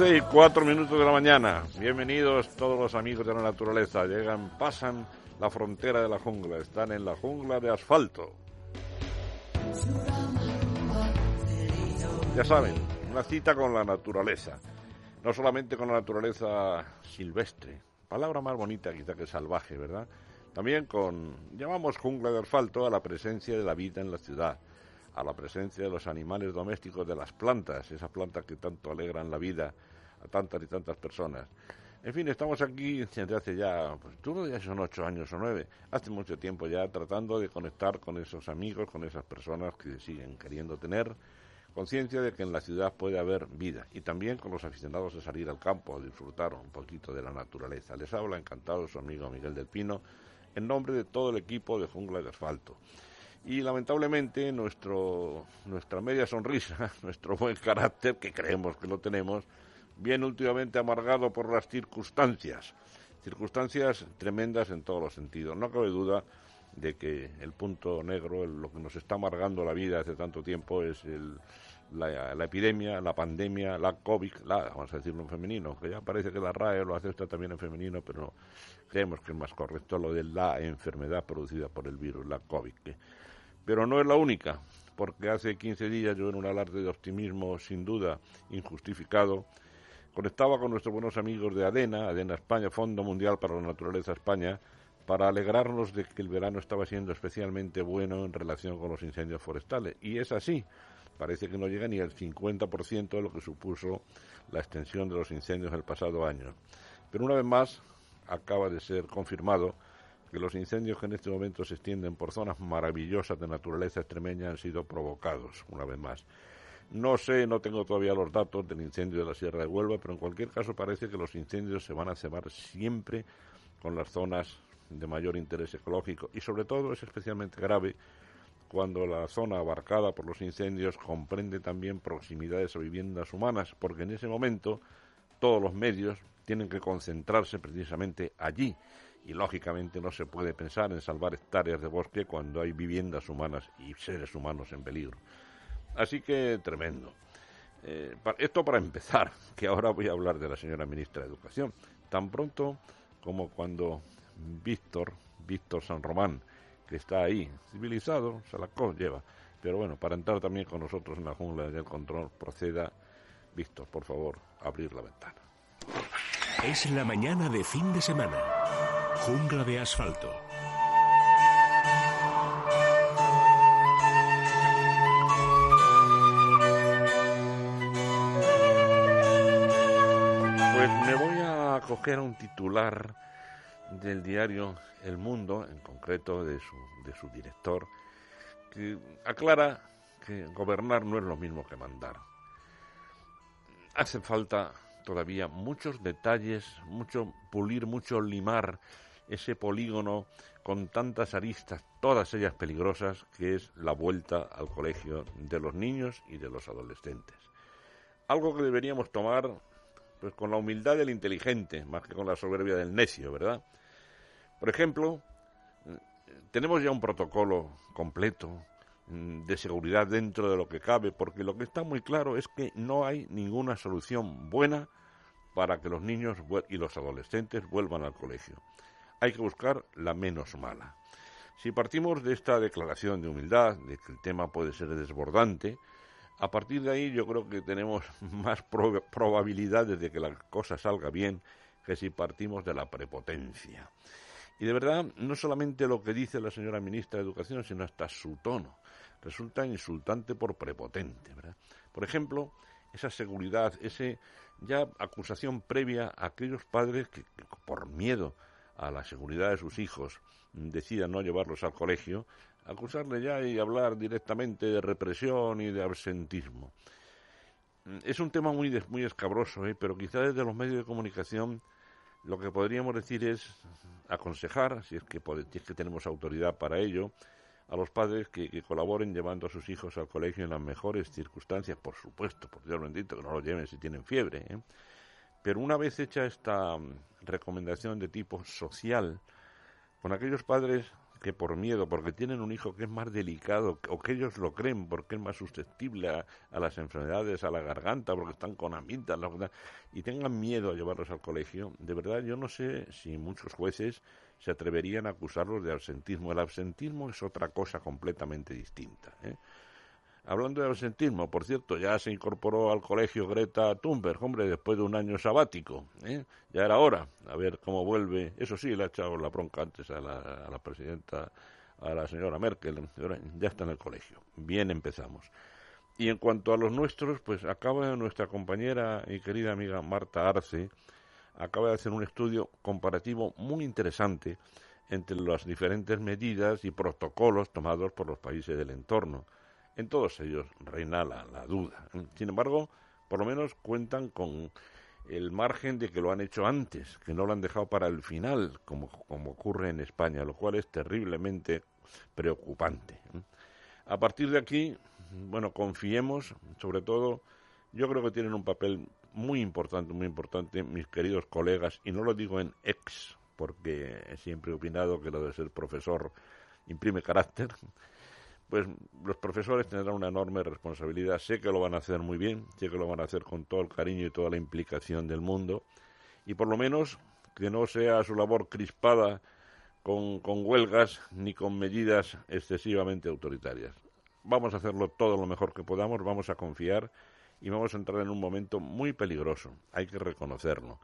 11 y 4 minutos de la mañana. Bienvenidos todos los amigos de la naturaleza. Llegan, pasan la frontera de la jungla. Están en la jungla de asfalto. Ya saben, una cita con la naturaleza. No solamente con la naturaleza silvestre, palabra más bonita quizá que salvaje, ¿verdad? También con, llamamos jungla de asfalto a la presencia de la vida en la ciudad a la presencia de los animales domésticos, de las plantas, esas plantas que tanto alegran la vida a tantas y tantas personas. En fin, estamos aquí desde hace ya, pues tú ya son ocho años o nueve, hace mucho tiempo ya tratando de conectar con esos amigos, con esas personas que siguen queriendo tener conciencia de que en la ciudad puede haber vida y también con los aficionados a salir al campo a disfrutar un poquito de la naturaleza. Les habla encantado su amigo Miguel del Pino en nombre de todo el equipo de Jungla de Asfalto y lamentablemente nuestro, nuestra media sonrisa, nuestro buen carácter, que creemos que lo tenemos, viene últimamente amargado por las circunstancias, circunstancias tremendas en todos los sentidos. No cabe duda de que el punto negro, lo que nos está amargando la vida hace tanto tiempo es la, epidemia, la pandemia, la COVID, la, vamos a decirlo en femenino, que ya parece que la RAE lo acepta también en femenino, pero creemos que es más correcto lo de la enfermedad producida por el virus, la COVID. Pero no es la única, porque hace 15 días yo en un alarde de optimismo sin duda injustificado, conectaba con nuestros buenos amigos de ADENA, ADENA España, Fondo Mundial para la Naturaleza España, para alegrarnos de que el verano estaba siendo especialmente bueno en relación con los incendios forestales. Y es así. Parece que no llega ni al 50% de lo que supuso la extensión de los incendios el pasado año. Pero una vez más, acaba de ser confirmado que los incendios que en este momento se extienden por zonas maravillosas de naturaleza extremeña han sido provocados, una vez más. No sé, no tengo todavía los datos del incendio de la Sierra de Huelva, pero en cualquier caso parece que los incendios se van a cebar siempre con las zonas de mayor interés ecológico y sobre todo es especialmente grave cuando la zona abarcada por los incendios comprende también proximidades a viviendas humanas, porque en ese momento todos los medios tienen que concentrarse precisamente allí y lógicamente no se puede pensar en salvar hectáreas de bosque cuando hay viviendas humanas y seres humanos en peligro. Así que tremendo. Eh, esto para empezar, que ahora voy a hablar de la señora ministra de Educación. Tan pronto como cuando Víctor, Víctor San Román, que está ahí, civilizado, se la lleva. Pero bueno, para entrar también con nosotros en la jungla del control, proceda, Víctor, por favor, abrir la ventana. Es la mañana de fin de semana. Jungla de asfalto. A coger un titular del diario El Mundo, en concreto de su, de su director, que aclara que gobernar no es lo mismo que mandar. Hace falta todavía muchos detalles, mucho pulir, mucho limar ese polígono con tantas aristas, todas ellas peligrosas, que es la vuelta al colegio de los niños y de los adolescentes. Algo que deberíamos tomar pues con la humildad del inteligente, más que con la soberbia del necio, ¿verdad? Por ejemplo, tenemos ya un protocolo completo mm, de seguridad dentro de lo que cabe, porque lo que está muy claro es que no hay ninguna solución buena para que los niños y los adolescentes vuelvan al colegio hay que buscar la menos mala. Si partimos de esta declaración de humildad, de que el tema puede ser desbordante, a partir de ahí yo creo que tenemos más probabilidades de que la cosa salga bien que si partimos de la prepotencia. Y de verdad, no solamente lo que dice la señora ministra de Educación, sino hasta su tono. Resulta insultante por prepotente, ¿verdad? Por ejemplo, esa seguridad, esa ya acusación previa a aquellos padres que, por miedo a la seguridad de sus hijos decidan no llevarlos al colegio, acusarle ya y hablar directamente de represión y de absentismo. Es un tema muy, muy escabroso, ¿eh? pero quizá desde los medios de comunicación lo que podríamos decir es aconsejar, si es que, es que tenemos autoridad para ello, a los padres que, colaboren llevando a sus hijos al colegio en las mejores circunstancias, por supuesto, por Dios bendito, que no lo lleven si tienen fiebre. ¿eh? Pero una vez hecha esta mm, recomendación de tipo social, con aquellos padres que por miedo, porque tienen un hijo que es más delicado, o que ellos lo creen, porque es más susceptible a, las enfermedades, a la garganta, porque están con amitas, y tengan miedo a llevarlos al colegio, de verdad yo no sé si muchos jueces se atreverían a acusarlos de absentismo. El absentismo es otra cosa completamente distinta. ¿eh? Hablando de absentismo, por cierto, ya se incorporó al colegio Greta Thunberg, hombre, después de un año sabático. ¿eh? Ya era hora, a ver cómo vuelve. Eso sí, le ha echado la bronca antes a la, a la presidenta, a la señora Merkel. Ya está en el colegio. Bien empezamos. Y en cuanto a los nuestros, pues acaba nuestra compañera y querida amiga Marta Arce, acaba de hacer un estudio comparativo muy interesante entre las diferentes medidas y protocolos tomados por los países del entorno. En todos ellos reina la, duda. Sin embargo, por lo menos cuentan con el margen de que lo han hecho antes, que no lo han dejado para el final, como, como ocurre en España, lo cual es terriblemente preocupante. A partir de aquí, bueno, confiemos, sobre todo, yo creo que tienen un papel muy importante, muy importante, mis queridos colegas, y no lo digo en ex, porque siempre he opinado que lo de ser profesor imprime carácter, pues los profesores tendrán una enorme responsabilidad. Sé que lo van a hacer muy bien, sé que lo van a hacer con todo el cariño y toda la implicación del mundo, y por lo menos que no sea su labor crispada con, huelgas ni con medidas excesivamente autoritarias. Vamos a hacerlo todo lo mejor que podamos, vamos a confiar y vamos a entrar en un momento muy peligroso, hay que reconocerlo.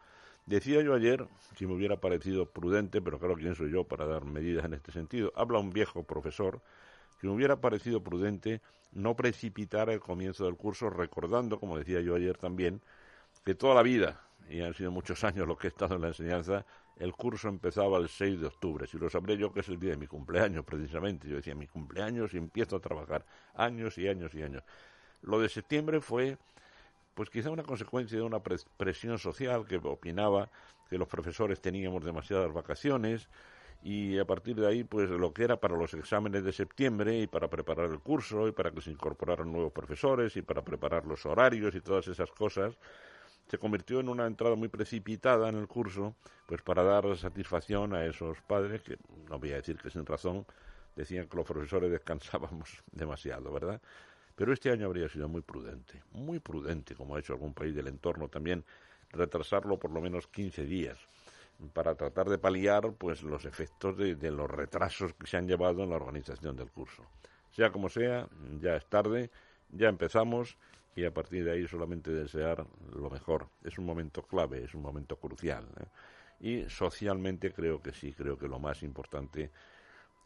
Decía yo ayer, si me hubiera parecido prudente, pero claro, ¿quién soy yo para dar medidas en este sentido? Habla un viejo profesor, que me hubiera parecido prudente no precipitar el comienzo del curso, recordando, como decía yo ayer también, que toda la vida, y han sido muchos años los que he estado en la enseñanza, el curso empezaba el 6 de octubre. Si lo sabré yo, que es el día de mi cumpleaños, precisamente. Yo decía, mi cumpleaños y empiezo a trabajar años y años y años. Lo de septiembre fue, pues quizá una consecuencia de una presión social que opinaba que los profesores teníamos demasiadas vacaciones y a partir de ahí, pues lo que era para los exámenes de septiembre y para preparar el curso y para que se incorporaran nuevos profesores y para preparar los horarios y todas esas cosas, se convirtió en una entrada muy precipitada en el curso, pues para dar satisfacción a esos padres que, no voy a decir que sin razón, decían que los profesores descansábamos demasiado, ¿verdad? Pero este año habría sido muy prudente, muy prudente, como ha hecho algún país del entorno también, retrasarlo por lo menos 15 días para tratar de paliar pues los efectos de, los retrasos que se han llevado en la organización del curso. Sea como sea, ya es tarde, ya empezamos y a partir de ahí solamente desear lo mejor. Es un momento clave, es un momento crucial. ¿eh? Y socialmente creo que sí, creo que lo más importante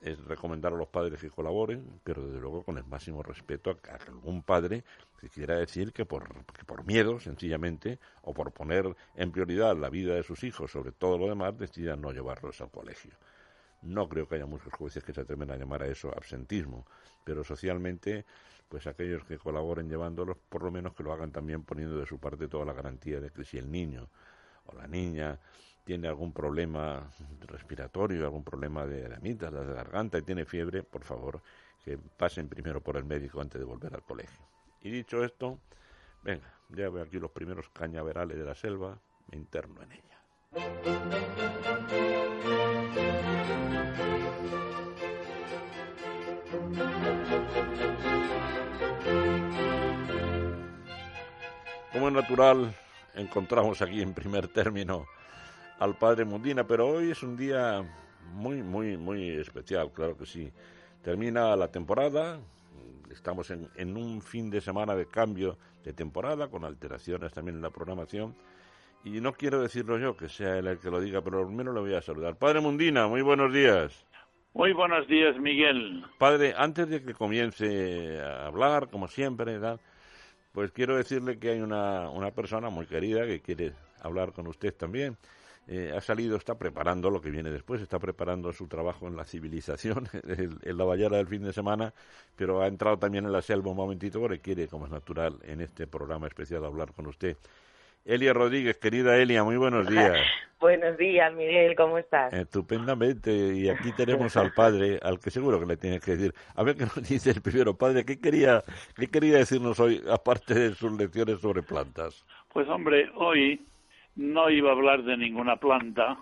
es recomendar a los padres que colaboren, pero desde luego con el máximo respeto a, algún padre que quiera decir que por, por miedo, sencillamente, o por poner en prioridad la vida de sus hijos sobre todo lo demás, decida no llevarlos al colegio. No creo que haya muchos jueces que se atreven a llamar a eso absentismo, pero socialmente, pues aquellos que colaboren llevándolos, por lo menos que lo hagan también poniendo de su parte toda la garantía de que si el niño o la niña tiene algún problema respiratorio, algún problema de, amígdalas, de garganta y tiene fiebre, por favor, que pasen primero por el médico antes de volver al colegio. Y dicho esto, venga, ya veo aquí los primeros cañaverales de la selva, me interno en ella. Como es natural, encontramos aquí en primer término al Padre Mundina, pero hoy es un día muy, muy, muy especial, claro que sí. Termina la temporada, estamos en, un fin de semana de cambio de temporada, con alteraciones también en la programación, y no quiero decirlo yo, que sea él el que lo diga, pero al menos le voy a saludar. Padre Mundina, muy buenos días. Muy buenos días, Miguel. Padre, antes de que comience a hablar, como siempre, pues quiero decirle que hay una, una persona muy querida que quiere hablar con usted también. Eh, ha salido, está preparando lo que viene después, está preparando su trabajo en la civilización, en, la ballera del fin de semana, pero ha entrado también en la selva un momentito porque quiere, como es natural, en este programa especial hablar con usted. Elia Rodríguez, querida Elia, muy buenos días. buenos días, Miguel, ¿cómo estás? Estupendamente, y aquí tenemos al padre, al que seguro que le tienes que decir. A ver qué nos dice el primero, padre, ¿qué quería, qué quería decirnos hoy, aparte de sus lecciones sobre plantas? Pues hombre, hoy no iba a hablar de ninguna planta,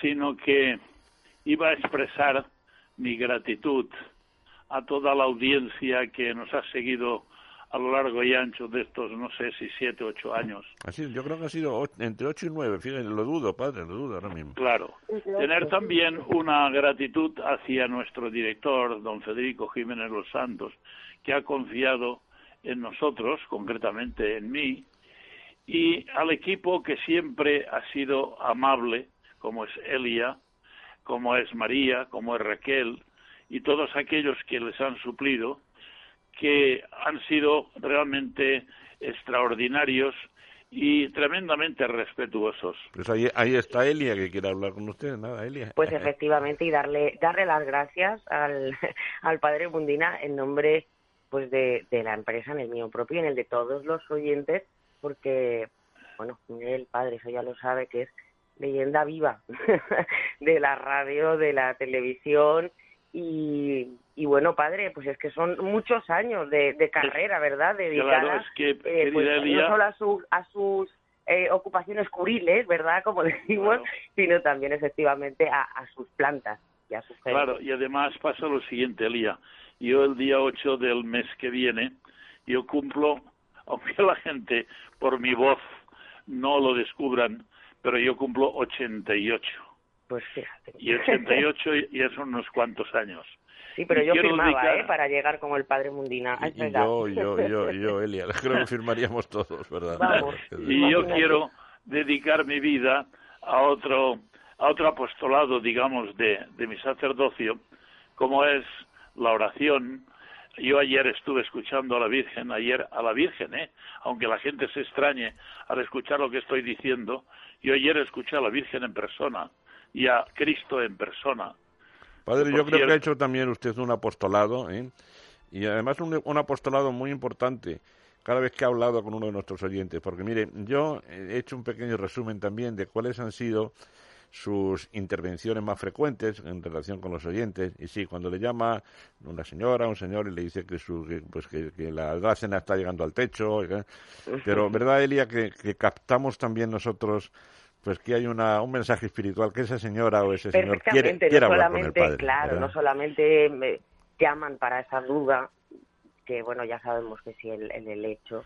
sino que iba a expresar mi gratitud a toda la audiencia que nos ha seguido a lo largo y ancho de estos, no sé si siete, ocho años. Así, yo creo que ha sido entre ocho y nueve, fíjense, lo dudo, padre, lo dudo ahora mismo. Claro. Tener también una gratitud hacia nuestro director, don Federico Jiménez Los Santos, que ha confiado en nosotros, concretamente en mí, y al equipo que siempre ha sido amable, como es Elia, como es María, como es Raquel, y todos aquellos que les han suplido, que han sido realmente extraordinarios y tremendamente respetuosos. Pues ahí, ahí está Elia que quiere hablar con usted, nada, Elia. Pues efectivamente y darle darle las gracias al, al padre Mundina en nombre pues de, de la empresa, en el mío propio y en el de todos los oyentes, porque bueno, el padre, eso ya lo sabe que es leyenda viva de la radio, de la televisión y, y bueno, padre, pues es que son muchos años de, de carrera, ¿verdad? Dedicada claro, es que, eh, pues, no solo a, su, a sus eh, ocupaciones curiles, ¿verdad? Como decimos, sino también efectivamente a, a, sus plantas y a sus Claro, y además pasa lo siguiente, Elía. Yo el día 8 del mes que viene, yo cumplo, aunque la gente por mi voz no lo descubran, pero yo cumplo 88. Pues fíjate. Y 88 ya son unos cuantos años. Sí, pero yo firmaba, ¿eh? Para llegar como el padre Mundina. Y, yo, yo, yo, yo, Elia, creo que firmaríamos todos, ¿verdad? Vamos. Y yo quiero dedicar mi vida a otro, a otro apostolado, digamos, de, de mi sacerdocio, como es la oración. Yo ayer estuve escuchando a la Virgen, ayer a la Virgen, ¿eh? aunque la gente se extrañe al escuchar lo que estoy diciendo, yo ayer escuché a la Virgen en persona y a Cristo en persona. Padre, yo creo que ha hecho también usted un apostolado, ¿eh? y además un, un, apostolado muy importante cada vez que ha hablado con uno de nuestros oyentes, porque mire, yo he hecho un pequeño resumen también de cuáles han sido sus intervenciones más frecuentes en relación con los oyentes. Y sí, cuando le llama una señora, un señor y le dice que, su, pues que, la algácena está llegando al techo. Pero, ¿verdad, Elia, que, que captamos también nosotros pues que hay una, un mensaje espiritual que esa señora o ese señor quiere, quiere hablar con el padre. Claro, no solamente me llaman para esa duda, que bueno, ya sabemos que si el, el helecho, eh,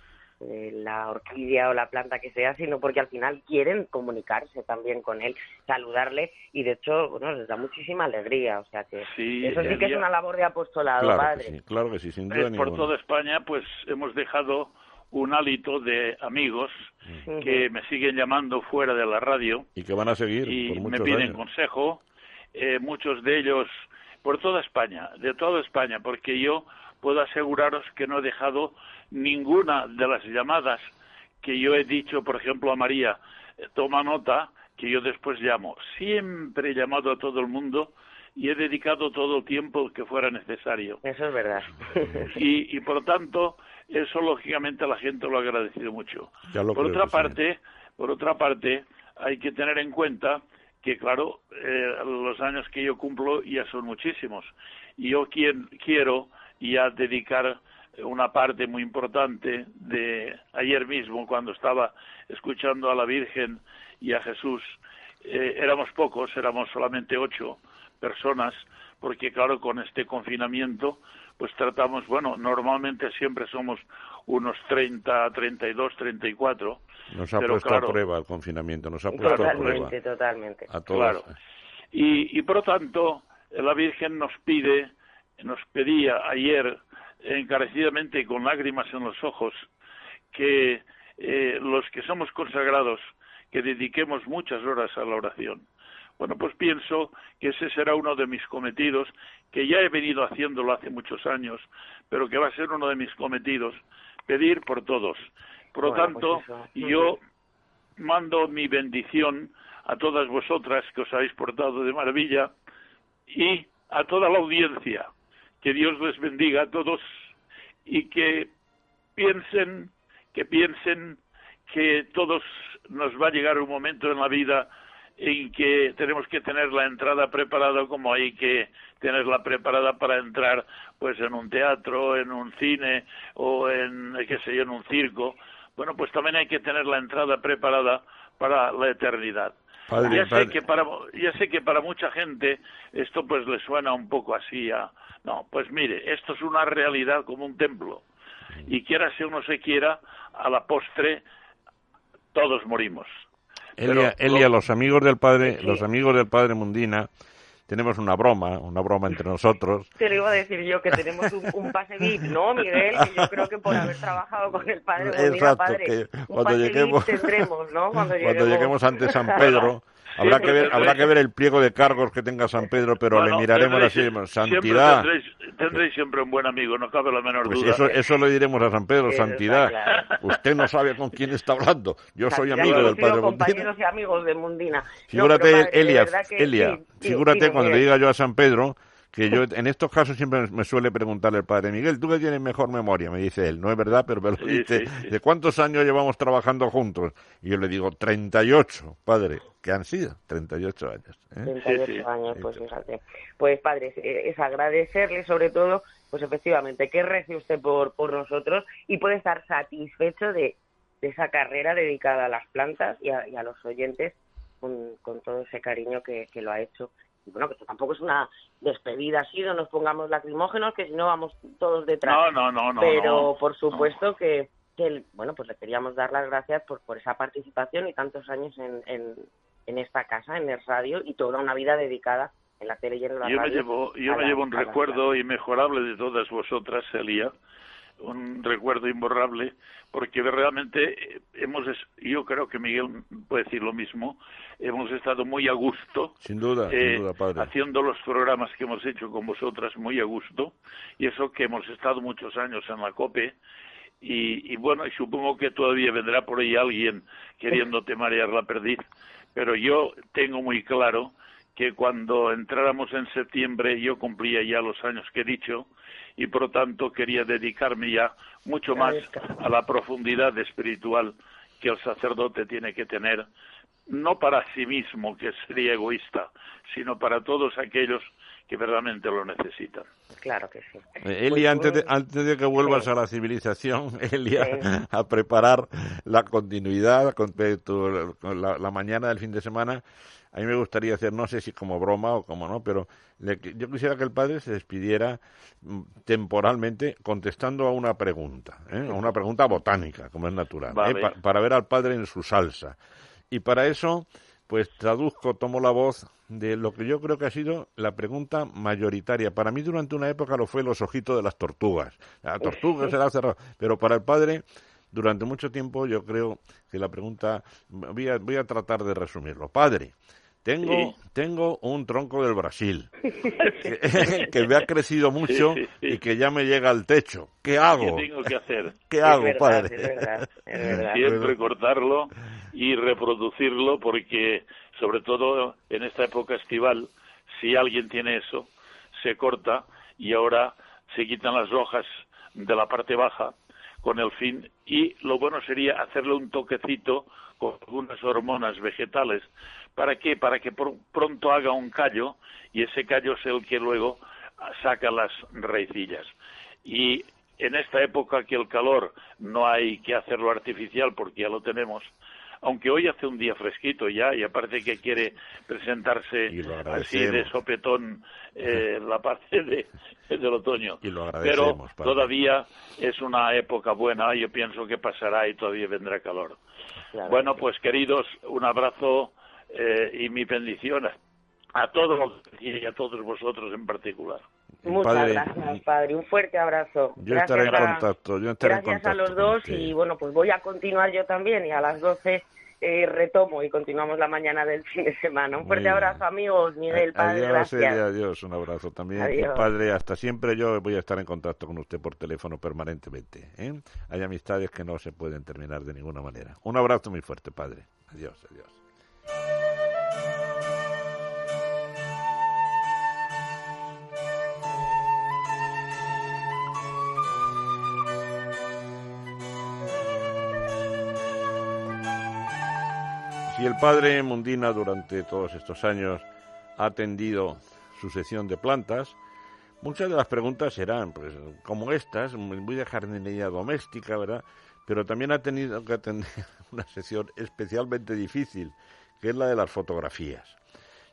la orquídea o la planta que sea, sino porque al final quieren comunicarse también con él, saludarle y de hecho, bueno, les da muchísima alegría, o sea que sí, eso sí que es una labor de apostolado, claro padre. Que sí, claro que sí, sin duda eh, Por toda España, pues hemos dejado un hálito de amigos que me siguen llamando fuera de la radio y que van a seguir y por me piden años. consejo eh, muchos de ellos por toda España de toda España porque yo puedo aseguraros que no he dejado ninguna de las llamadas que yo he dicho por ejemplo a María eh, toma nota que yo después llamo siempre he llamado a todo el mundo y he dedicado todo el tiempo que fuera necesario. Eso es verdad. Y, y por lo tanto, eso lógicamente la gente lo ha agradecido mucho. Lo por otra parte, por otra parte, hay que tener en cuenta que claro, eh, los años que yo cumplo ya son muchísimos. Y yo quien, quiero ya dedicar una parte muy importante de ayer mismo cuando estaba escuchando a la Virgen y a Jesús. Eh, éramos pocos, éramos solamente ocho personas, porque claro, con este confinamiento, pues tratamos, bueno, normalmente siempre somos unos 30, 32, 34. Nos ha pero puesto claro, a prueba el confinamiento, nos ha puesto a prueba. Totalmente, totalmente. A todos. Claro. Y, y por lo tanto, la Virgen nos pide, nos pedía ayer encarecidamente y con lágrimas en los ojos que eh, los que somos consagrados, que dediquemos muchas horas a la oración. Bueno, pues pienso que ese será uno de mis cometidos, que ya he venido haciéndolo hace muchos años, pero que va a ser uno de mis cometidos, pedir por todos. Por lo Bueno, tanto, pues eso. yo mando mi bendición a todas vosotras que os habéis portado de maravilla y a toda la audiencia. Que Dios les bendiga a todos y que piensen, que piensen que todos nos va a llegar un momento en la vida en que tenemos que tener la entrada preparada como hay que tenerla preparada para entrar pues en un teatro, en un cine o en qué sé yo, en un circo. Bueno, pues también hay que tener la entrada preparada para la eternidad. Padre, ya sé padre. que para ya sé que para mucha gente esto pues le suena un poco así a no, pues mire, esto es una realidad como un templo. Y quiera si uno se quiera, a la postre todos morimos. Elia, Pero- Elia, los amigos del padre, Sí. los amigos del padre Mundina, tenemos una broma, una broma entre nosotros. Te lo iba a decir yo, que tenemos un, un pase VIP, ¿no, Miguel? Que yo creo que por haber trabajado con el padre Exacto, padre, que un cuando pase lleguemos- VIP tendremos, ¿no? Cuando lleguemos, Cuando lleguemos ante San Pedro, habrá que ver, habrá que ver el pliego de cargos que tenga San Pedro, pero Bueno, le miraremos tendréis- así, siempre santidad. Tendréis, tendréis siempre un buen amigo, no cabe la menor Pues duda. eso, eso le diremos a San Pedro, santidad. claro. Usted no sabe con quién está hablando. Yo soy Santidad, amigo hemos del padre Mundina. compañeros y amigos de Mundina. No, Figúrate, de Elia, Elia, sí, sí, figúrate dime, cuando le Miguel. diga yo a San Pedro que yo en estos casos siempre me suele preguntarle el padre Miguel, tú que tienes mejor memoria, me dice él, no es verdad, pero me lo dice, sí, sí. ¿de cuántos años llevamos trabajando juntos? Y yo le digo, 38, padre, que han sido 38 años. ¿eh? 38 Sí, sí. años, pues fíjate. Pues padre, es, es agradecerle sobre todo, pues efectivamente, que rece usted por, por nosotros y puede estar satisfecho de, de esa carrera dedicada a las plantas y a, y a los oyentes con, con todo ese cariño que, que lo ha hecho. Y bueno, que esto tampoco es una despedida así, no nos pongamos lacrimógenos, que si no vamos todos detrás. No, no, no, no. pero no. por supuesto que, que, bueno pues le queríamos dar las gracias por, por esa participación y tantos años en, en, en esta casa, en el radio y toda una vida dedicada en la tele y en la Yo me radio. llevo, yo me llevo un recuerdo inmejorable de todas vosotras, un recuerdo imborrable, porque realmente eh, hemos, yo creo que Miguel puede decir lo mismo, hemos estado muy a gusto Sin duda, eh, sin duda, padre. haciendo los programas que hemos hecho con vosotras muy a gusto, y eso que hemos estado muchos años en la COPE, y, y bueno, supongo que todavía vendrá por ahí alguien queriéndote marear la perdiz, pero yo tengo muy claro que cuando entráramos en septiembre yo cumplía ya los años que he dicho y por lo tanto quería dedicarme ya mucho más a la profundidad espiritual que el sacerdote tiene que tener, no para sí mismo, que sería egoísta, sino para todos aquellos que verdaderamente lo necesitan. Claro que sí. Eh, Elia, Pues, antes, de, bueno, antes de que vuelvas sí. a la civilización, Elia, Sí. a preparar la continuidad con tu- tu- con la, la mañana del fin de semana, a mí me gustaría hacer, no sé si como broma o como no, pero le- yo quisiera que el padre se despidiera mm, temporalmente contestando a una pregunta, ¿eh? a una pregunta botánica, como es natural, ¿eh? Pa- para ver al padre en su salsa. Y para eso, pues traduzco, tomo la voz de lo que yo creo que ha sido la pregunta mayoritaria. Para mí durante una época lo fue los ojitos de las tortugas. La tortuga se la ha cerrado. Pero para el padre, durante mucho tiempo yo creo que la pregunta, voy a, voy a tratar de resumirlo. Padre, tengo, Sí. tengo un tronco del Brasil que, que me ha crecido mucho Sí, sí, sí. y que ya me llega al techo. ¿Qué hago? ¿Qué tengo que hacer? ¿Qué es hago, verdad, padre? Es verdad, es verdad. Siempre cortarlo y reproducirlo porque, sobre todo en esta época estival, si alguien tiene eso, se corta y ahora se quitan las hojas de la parte baja con el fin y lo bueno sería hacerle un toquecito con algunas hormonas vegetales. ¿Para qué? Para que pr- pronto haga un callo y ese callo es el que luego saca las raicillas. Y en esta época que el calor no hay que hacerlo artificial porque ya lo tenemos, aunque hoy hace un día fresquito ya y aparte que quiere presentarse así de sopetón eh, la parte de, del otoño. Y lo Pero padre. todavía es una época buena, yo pienso que pasará y todavía vendrá calor. Claro. Bueno, pues queridos, un abrazo eh, y mi bendición a, a todos y a todos vosotros en particular. Muchas Padre, gracias, padre. Un fuerte abrazo. Yo Gracias estaré en a- contacto, yo estaré en Gracias a los dos y bueno, pues voy a continuar yo también y a las 12 eh, retomo y continuamos la mañana del fin de semana. Un fuerte abrazo, amigos. Miguel, padre, adiós, gracias. adiós, un abrazo también. Padre, hasta siempre yo voy a estar en contacto con usted por teléfono permanentemente. ¿eh? Hay amistades que no se pueden terminar de ninguna manera. Un abrazo muy fuerte, padre. Adiós, adiós. Si el padre Mundina durante todos estos años ha atendido su sección de plantas, muchas de las preguntas serán, pues, como estas, muy de jardinería doméstica, ¿verdad? Pero también ha tenido que atender una sección especialmente difícil, que es la de las fotografías.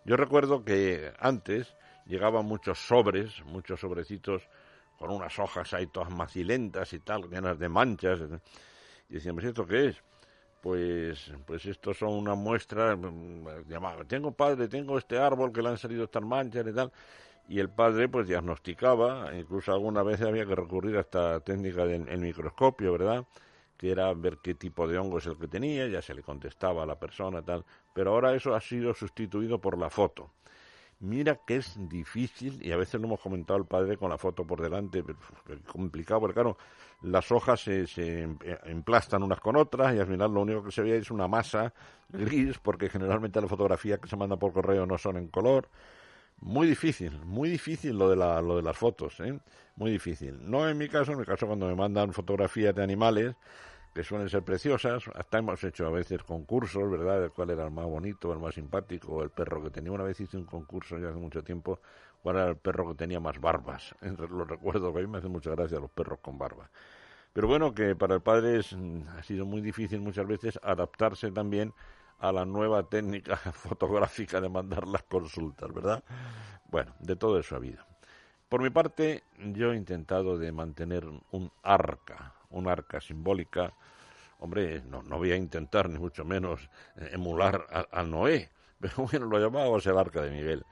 Yo recuerdo que antes llegaban muchos sobres, muchos sobrecitos con unas hojas ahí todas macilentas y tal, llenas de manchas. Y decíamos, ¿esto qué es? Pues, pues estos son una muestra, mm, tengo padre, tengo este árbol que le han salido estas manchas y tal, y el padre pues diagnosticaba, incluso alguna vez había que recurrir a esta técnica del microscopio, ¿verdad? que era ver qué tipo de hongo es el que tenía, ya se le contestaba a la persona tal, pero ahora eso ha sido sustituido por la foto. Mira que es difícil, y a veces lo hemos comentado el padre con la foto por delante, complicado, porque claro, las hojas se, se, emplastan unas con otras y al final lo único que se ve es una masa gris, porque generalmente las fotografías que se mandan por correo no son en color. Muy difícil, muy difícil lo de, la, lo de las fotos, ¿eh? muy difícil. No en mi caso, en mi caso cuando me mandan fotografías de animales, que suelen ser preciosas. Hasta hemos hecho a veces concursos, ¿verdad? De cuál era el más bonito, el más simpático, el perro que tenía. Una vez hice un concurso ya hace mucho tiempo, cuál era el perro que tenía más barbas. Lo recuerdo, que a mí me hace mucha gracia los perros con barba. Pero bueno, que para el padre es, ha sido muy difícil muchas veces adaptarse también a la nueva técnica fotográfica de mandar las consultas, ¿verdad? Bueno, de todo eso ha habido. Por mi parte, yo he intentado de mantener un arca, un arca simbólica. Hombre, no, no voy a intentar ni mucho menos eh, emular a, Noé, pero bueno, lo llamábamos el arca de Miguel,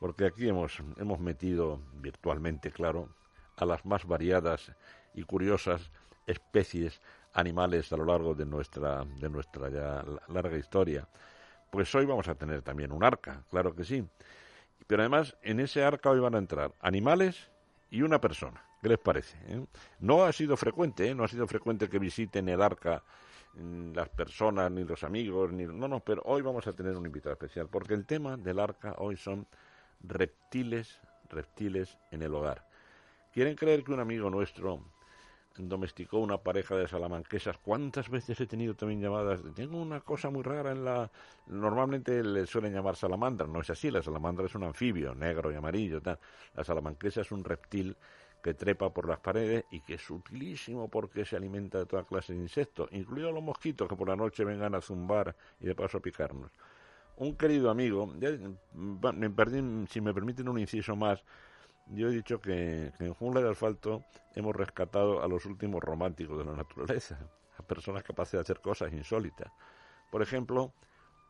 porque aquí hemos, hemos metido virtualmente, claro, a las más variadas y curiosas especies animales a lo largo de nuestra, de nuestra ya larga historia. Pues hoy vamos a tener también un arca, claro que sí. Pero además, en ese arca hoy van a entrar animales y una persona. ¿Qué les parece? Eh? No ha sido frecuente, ¿eh? no ha sido frecuente que visiten el arca mm, las personas, ni los amigos, ni... No, no, pero hoy vamos a tener un invitado especial, porque el tema del arca hoy son reptiles, reptiles en el hogar. ¿Quieren creer que un amigo nuestro domesticó una pareja de salamanquesas. ¿Cuántas veces he tenido también llamadas? Tengo una cosa muy rara en la... Normalmente le suelen llamar salamandra, no es así, la salamandra es un anfibio, negro y amarillo. Tal. La salamanquesa es un reptil que trepa por las paredes y que es utilísimo porque se alimenta de toda clase de insectos, incluidos los mosquitos que por la noche vengan a zumbar y de paso a picarnos. Un querido amigo, si me permiten un inciso más, yo he dicho que, en Jungla de Asfalto hemos rescatado a los últimos románticos de la naturaleza, a personas capaces de hacer cosas insólitas. Por ejemplo,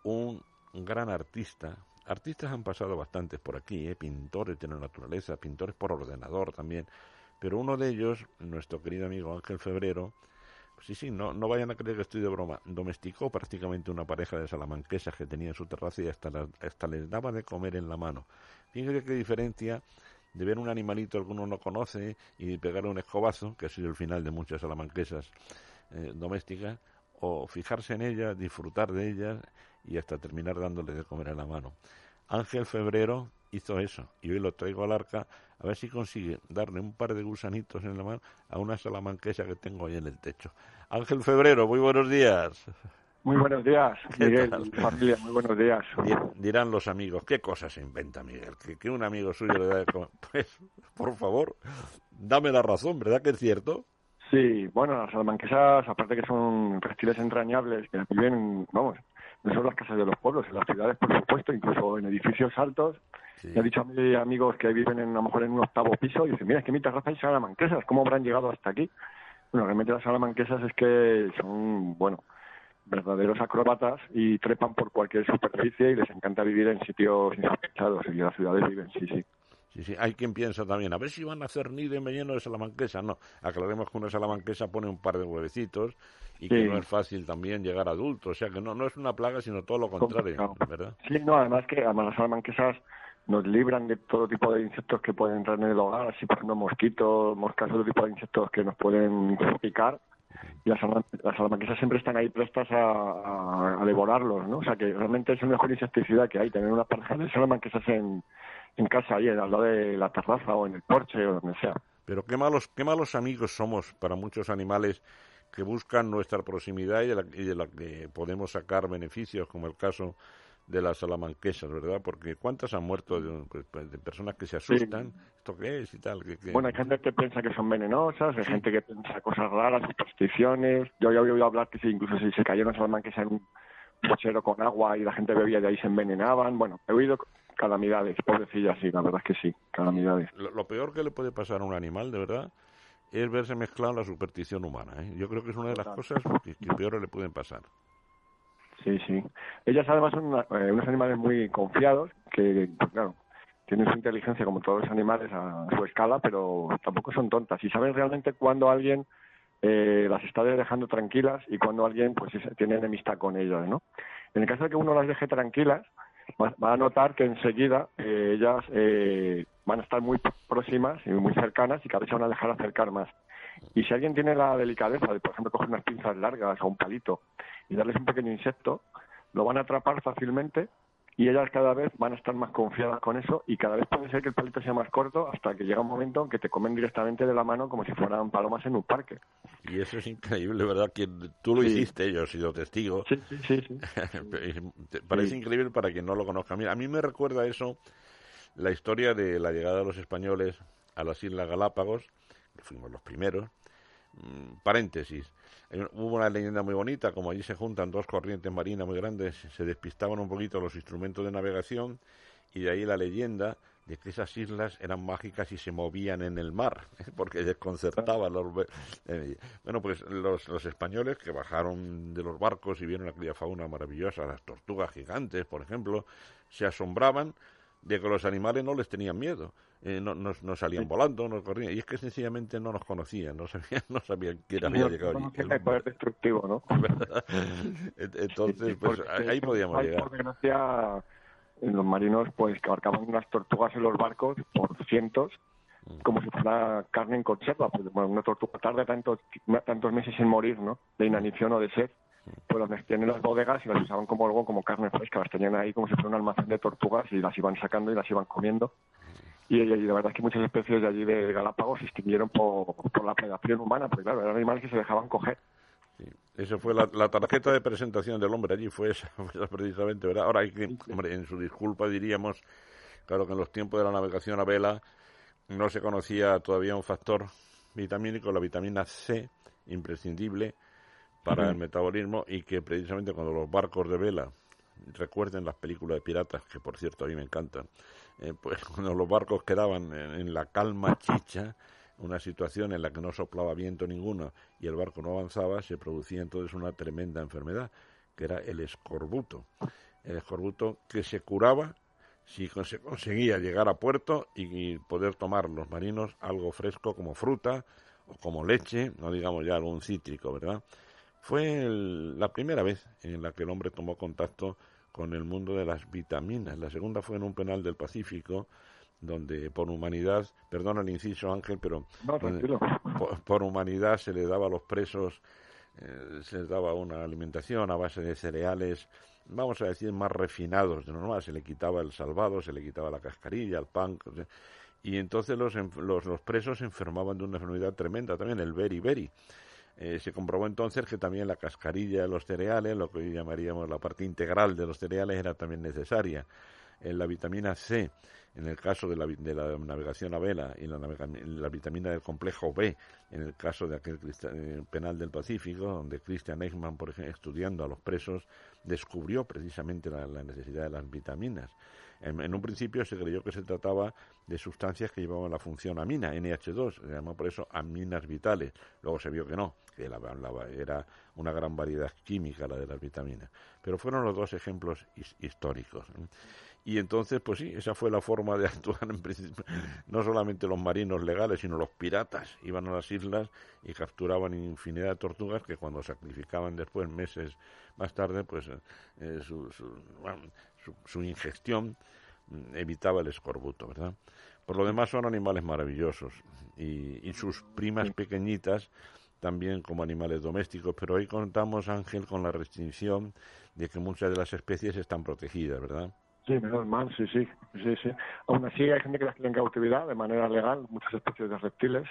un gran artista, artistas han pasado bastantes por aquí, ¿eh? pintores de la naturaleza, pintores por ordenador también, pero uno de ellos, nuestro querido amigo Ángel Febrero, sí, sí, no, no vayan a creer que estoy de broma, domesticó prácticamente una pareja de salamanquesas que tenía en su terraza y hasta, hasta les daba de comer en la mano. Fíjense qué diferencia de ver un animalito que uno no conoce y pegarle un escobazo, que ha sido el final de muchas salamanquesas eh, domésticas, o fijarse en ella, disfrutar de ella y hasta terminar dándole de comer en la mano. Ángel Febrero hizo eso y hoy lo traigo al arca a ver si consigue darle un par de gusanitos en la mano a una salamanquesa que tengo ahí en el techo. Ángel Febrero, muy buenos días. Muy buenos días, Miguel, familia, muy buenos días. Dirán los amigos, ¿qué cosas se inventa Miguel? Que, un amigo suyo le da de Pues, por favor, dame la razón, ¿verdad que es cierto? Sí, bueno, las salamanquesas, aparte que son reptiles entrañables que viven, vamos, no son las casas de los pueblos, en las ciudades, por supuesto, incluso en edificios altos. Me ha dicho a mis amigos que viven en, a lo mejor en un octavo piso y dicen, mira, es que mi terraza hay salamanquesas, ¿cómo habrán llegado hasta aquí? Bueno, realmente las salamanquesas es que son, bueno, verdaderos acróbatas y trepan por cualquier superficie y les encanta vivir en sitios insospechados y las ciudades viven, sí, sí. Sí, sí, hay quien piensa también, a ver si van a hacer nido en veneno de salamanquesa. No, aclaremos que una salamanquesa pone un par de huevecitos y que no es fácil también llegar a adultos. O sea que no, no es una plaga, sino todo lo contrario, ¿verdad? Sí, no, además que además las salamanquesas nos libran de todo tipo de insectos que pueden entrar en el hogar, así por ejemplo mosquitos, moscas, todo tipo de insectos que nos pueden picar y las, salamanquesas siempre están ahí prestas a, devorarlos, ¿no? O sea que realmente es el mejor insecticida que hay, tener una pareja de salamanquesas en, en casa, ahí al lado de la terraza o en el porche o donde sea. Pero qué malos, qué malos amigos somos para muchos animales que buscan nuestra proximidad y de, la, y de la que podemos sacar beneficios, como el caso de las salamanquesas, ¿verdad? Porque ¿cuántas han muerto de, pues, pues, personas que se asustan? ¿Esto qué es y tal? Bueno, hay gente que piensa que son venenosas, hay gente que piensa cosas raras, supersticiones. Yo ya había oído hablar que si incluso si se cayó una salamanquesa en un cochero con agua y la gente bebía de ahí se envenenaban. Bueno, he oído calamidades, pobrecillas, sí, la verdad es que sí, calamidades. Lo, peor que le puede pasar a un animal, de verdad, es verse mezclado en la superstición humana. ¿eh? Yo creo que es una de las cosas que, que peor le pueden pasar. Sí, sí. Ellas además son eh, unos animales muy confiados, que, pues, claro, tienen su inteligencia como todos los animales a su escala, pero tampoco son tontas y saben realmente cuándo alguien eh, las está dejando tranquilas y cuando alguien pues tiene enemistad con ellas, ¿no? En el caso de que uno las deje tranquilas, va, a notar que enseguida eh, ellas eh, van a estar muy próximas y muy cercanas y cada vez se van a dejar acercar más. Y si alguien tiene la delicadeza de, por ejemplo, coger unas pinzas largas o un palito y darles un pequeño insecto, lo van a atrapar fácilmente y ellas cada vez van a estar más confiadas con eso y cada vez puede ser que el palito sea más corto hasta que llega un momento en que te comen directamente de la mano como si fueran palomas en un parque. Y eso es increíble, ¿verdad? Que tú lo hiciste, yo he sido testigo. Sí, sí, sí. Parece increíble para quien no lo conozca. Mira, a mí me recuerda eso la historia de la llegada de los españoles a las Islas Galápagos, que fuimos los primeros. Mm, paréntesis Hubo una leyenda muy bonita, como allí se juntan dos corrientes marinas muy grandes, se despistaban un poquito los instrumentos de navegación y de ahí la leyenda de que esas islas eran mágicas y se movían en el mar, porque desconcertaban los... Eh, bueno, pues los, los españoles que bajaron de los barcos y vieron aquella fauna maravillosa, las tortugas gigantes, por ejemplo, se asombraban de que los animales no les tenían miedo, eh, no, no, salían volando, no corrían, y es que sencillamente no nos conocían, no sabían, no sabían quién había llegado allí. El poder destructivo, ¿no? Entonces, pues ahí podíamos llegar. Por desgracia, los marinos pues que abarcaban unas tortugas en los barcos por cientos, mm. como si fuera carne en conserva, pues, una tortuga tarda tantos, tantos meses en morir, ¿no? De inanición o de sed pues las metían en las bodegas y las usaban como algo como carne fresca, las tenían ahí como si fuera un almacén de tortugas y las iban sacando y las iban comiendo. Y, y, la verdad es que muchas especies de allí de Galápagos se extinguieron por, la predación humana, porque claro, eran animales que se dejaban coger. Sí. Esa fue la, tarjeta de presentación del hombre allí, fue esa, precisamente, ¿verdad? Ahora hay que, hombre, en su disculpa diríamos, claro que en los tiempos de la navegación a vela no se conocía todavía un factor vitamínico, la vitamina C, imprescindible, para el metabolismo y que precisamente cuando los barcos de vela, recuerden las películas de piratas, que por cierto a mí me encantan, eh, pues cuando los barcos quedaban en, la calma chicha, una situación en la que no soplaba viento ninguno y el barco no avanzaba, se producía entonces una tremenda enfermedad, que era el escorbuto. El escorbuto que se curaba si se conseguía llegar a puerto y poder tomar los marinos algo fresco como fruta o como leche, no digamos ya algún cítrico, ¿verdad? Fue la primera vez en la que el hombre tomó contacto con el mundo de las vitaminas. La segunda fue en un penal del Pacífico, donde por humanidad, perdona el inciso Ángel, pero por, humanidad se le daba a los presos, eh, se les daba una alimentación a base de cereales, vamos a decir, más refinados de normal. Se le quitaba el salvado, se le quitaba la cascarilla, el pan. Y entonces los, los, los presos se enfermaban de una enfermedad tremenda también, el beri-beri. Eh, se comprobó entonces que también la cascarilla de los cereales, lo que hoy llamaríamos la parte integral de los cereales, era también necesaria. En la vitamina C, en el caso de la, de la navegación a vela, y la, la, vitamina del complejo B, en el caso de aquel eh, penal del Pacífico, donde Christian Eichmann, por ejemplo, estudiando a los presos, descubrió precisamente la necesidad de las vitaminas. En, un principio se creyó que se trataba de sustancias que llevaban la función amina, NH2, se llamó por eso aminas vitales. Luego se vio que no, que la, era una gran variedad química la de las vitaminas. Pero fueron los dos ejemplos históricos. Y entonces, pues sí, esa fue la forma de actuar en principio. No solamente los marinos legales, sino los piratas iban a las islas y capturaban infinidad de tortugas que cuando sacrificaban después, meses más tarde, pues eh, su, su, ingestión mm, evitaba el escorbuto, ¿verdad? Por lo demás son animales maravillosos y, y sus primas pequeñitas también como animales domésticos, pero hoy contamos, Ángel, con la restricción de que muchas de las especies están protegidas, ¿verdad? Sí, menos mal, sí, sí, sí, sí. Aún así hay gente que las tiene en cautividad de manera legal, muchas especies de reptiles,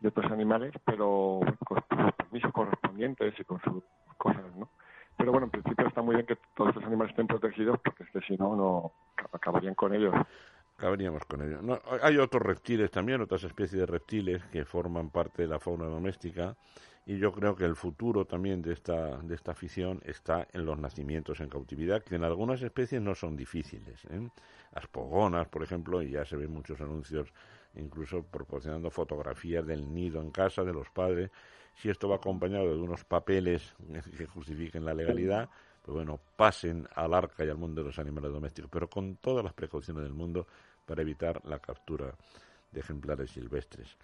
de otros animales, pero con sus permisos correspondientes y con sus cosas, ¿no? Pero bueno, en principio está muy bien que todos estos animales estén protegidos porque si no, no acabarían con ellos. Acabaríamos con ellos. Hay otros reptiles también, otras especies de reptiles que forman parte de la fauna doméstica y yo creo que el futuro también de esta, de esta afición está en los nacimientos en cautividad, que en algunas especies no son difíciles. ¿eh? Aspogonas, por ejemplo, y ya se ven muchos anuncios incluso proporcionando fotografías del nido en casa de los padres. Si esto va acompañado de unos papeles que justifiquen la legalidad, pues bueno, pasen al arca y al mundo de los animales domésticos, pero con todas las precauciones del mundo para evitar la captura de ejemplares silvestres.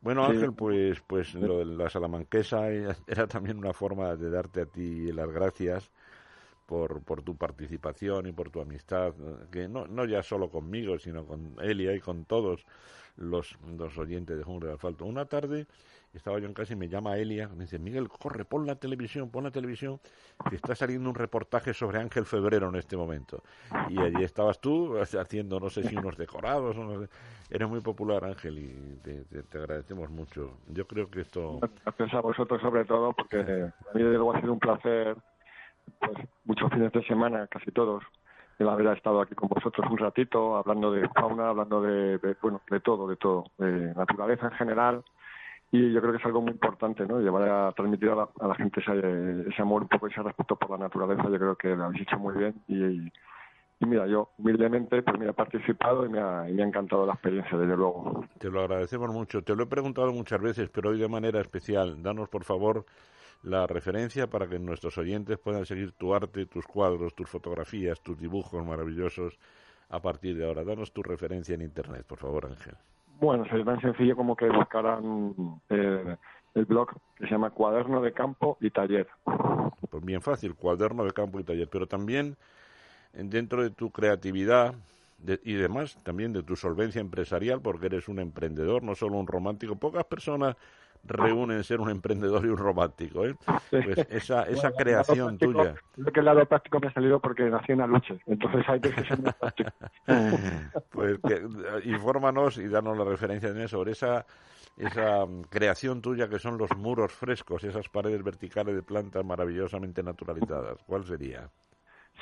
Bueno, Ángel, pues, pues lo de la salamanquesa era también una forma de darte a ti las gracias por, por tu participación y por tu amistad, que no, no ya solo conmigo, sino con Elia y con todos los, los oyentes de Jungla de Asfalto. Una tarde estaba yo en casa y me llama Elia, me dice, Miguel, corre, pon la televisión, pon la televisión, que está saliendo un reportaje sobre Ángel Febrero en este momento. Y allí estabas tú haciendo, no sé si unos decorados, o eres muy popular Ángel y te, agradecemos mucho. Yo creo que esto... Gracias a vosotros sobre todo, porque a mí luego ha sido un placer, pues muchos fines de semana, casi todos, el haber estado aquí con vosotros un ratito, hablando de fauna, hablando de, de bueno, de todo, de todo, de naturaleza en general y yo creo que es algo muy importante, ¿no? Llevar a transmitir a la, gente ese, ese, amor, un poco ese respeto por la naturaleza, yo creo que lo habéis hecho muy bien y, y, mira, yo humildemente pues mira, he participado y me, ha, y me ha encantado la experiencia, desde luego. Te lo agradecemos mucho, te lo he preguntado muchas veces, pero hoy de manera especial, danos por favor la referencia para que nuestros oyentes puedan seguir tu arte, tus cuadros, tus fotografías, tus dibujos maravillosos a partir de ahora. Danos tu referencia en Internet, por favor, Ángel. Bueno, sería tan sencillo como que buscaran eh, el blog que se llama Cuaderno de Campo y Taller. Pues bien fácil, Cuaderno de Campo y Taller, pero también dentro de tu creatividad y demás, también de tu solvencia empresarial, porque eres un emprendedor, no solo un romántico. Pocas personas reúnen ser un emprendedor y un romántico. ¿eh? Pues esa, esa creación tuya. Creo que el lado práctico me ha salido porque nací en Aluche, entonces hay que ser más práctico. pues que, infórmanos y danos la referencia sobre esa, esa mm, creación tuya que son los muros frescos, esas paredes verticales de plantas maravillosamente naturalizadas. ¿Cuál sería?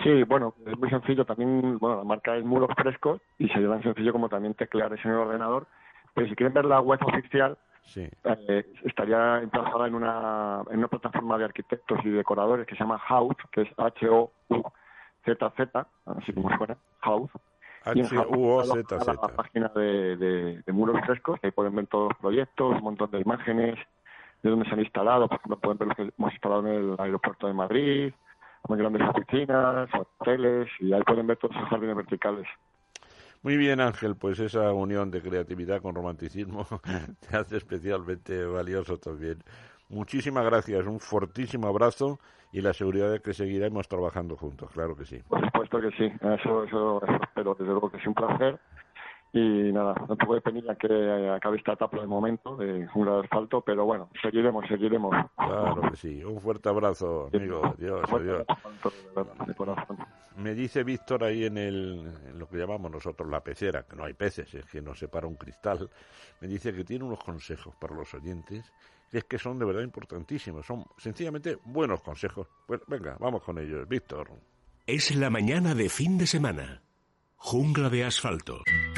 Sí, bueno, es muy sencillo. También, bueno, la marca es muros frescos y sería tan sencillo como también teclear eso en el ordenador. Pero si quieren ver la web oficial, Sí. Eh, estaría emplazada en una, en una plataforma de arquitectos y decoradores que se llama House, que es H-O-U-Z-Z, así como suena, House. H-U-O-Z-Z. La página de, de, muros frescos, ahí pueden ver todos los proyectos, un montón de imágenes de dónde se han instalado, por ejemplo, pueden ver los que hemos instalado en el aeropuerto de Madrid, muy grandes oficinas, hoteles, y ahí pueden ver todos esos jardines verticales. Muy bien, Ángel, pues esa unión de creatividad con romanticismo te hace especialmente valioso también. Muchísimas gracias, un fortísimo abrazo y la seguridad de que seguiremos trabajando juntos, claro que sí. Por supuesto que sí, eso, eso, eso espero, desde luego que es un placer y nada, no te puede penilla que acabe esta etapa de momento de jungla de asfalto, pero bueno, seguiremos, seguiremos. Claro que sí. Un fuerte abrazo, amigo. Adiós, adiós. Me dice Víctor ahí en, el, en lo que llamamos nosotros la pecera, que no hay peces, es que nos separa un cristal, me dice que tiene unos consejos para los oyentes que es que son de verdad importantísimos, son sencillamente buenos consejos. Pues venga, vamos con ellos, Víctor. Es la mañana de fin de semana. Jungla de asfalto.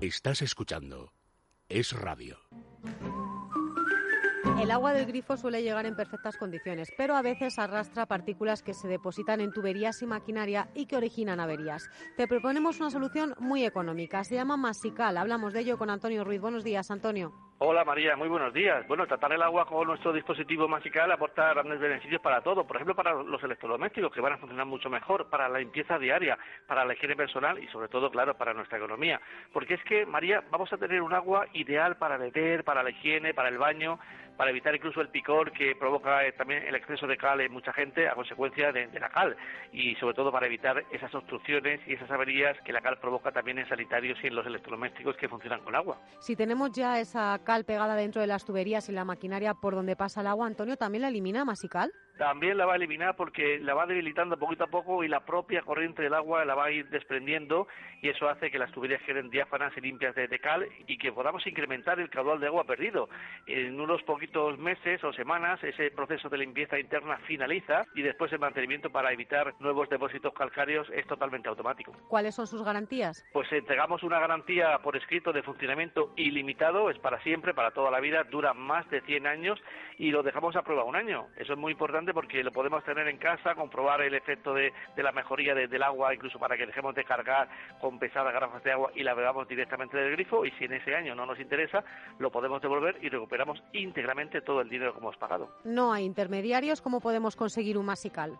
Estás escuchando Es Radio. El agua del grifo suele llegar en perfectas condiciones, pero a veces arrastra partículas que se depositan en tuberías y maquinaria y que originan averías. Te proponemos una solución muy económica. Se llama Masical. Hablamos de ello con Antonio Ruiz. Buenos días, Antonio. Hola María, muy buenos días. Bueno, tratar el agua con nuestro dispositivo Masical aporta grandes beneficios para todo. Por ejemplo, para los electrodomésticos, que van a funcionar mucho mejor, para la limpieza diaria, para la higiene personal y sobre todo, claro, para nuestra economía. Porque es que, María, vamos a tener un agua ideal para beber, para la higiene, para el baño, para evitar incluso el picor que provoca eh, también el exceso de cal en mucha gente a consecuencia de, de, la cal y sobre todo para evitar esas obstrucciones y esas averías que la cal provoca también en sanitarios y en los electrodomésticos que funcionan con agua. Si tenemos ya esa cal pegada dentro de las tuberías y la maquinaria por donde pasa el agua, Antonio, ¿también la elimina Masical? también la va a eliminar porque la va debilitando poquito a poco y la propia corriente del agua la va a ir desprendiendo y eso hace que las tuberías queden diáfanas y limpias de, de, cal y que podamos incrementar el caudal de agua perdido. En unos poquitos meses o semanas ese proceso de limpieza interna finaliza y después el mantenimiento para evitar nuevos depósitos calcáreos es totalmente automático. ¿Cuáles son sus garantías? Pues entregamos una garantía por escrito de funcionamiento ilimitado, es para siempre, para toda la vida, dura más de 100 años y lo dejamos a prueba un año. Eso es muy importante porque lo podemos tener en casa, comprobar el efecto de, de la mejoría de, del agua, incluso para que dejemos de cargar con pesadas garrafas de agua y la bebamos directamente del grifo. Y si en ese año no nos interesa, lo podemos devolver y recuperamos íntegramente todo el dinero que hemos pagado. No hay intermediarios. ¿Cómo podemos conseguir un masical?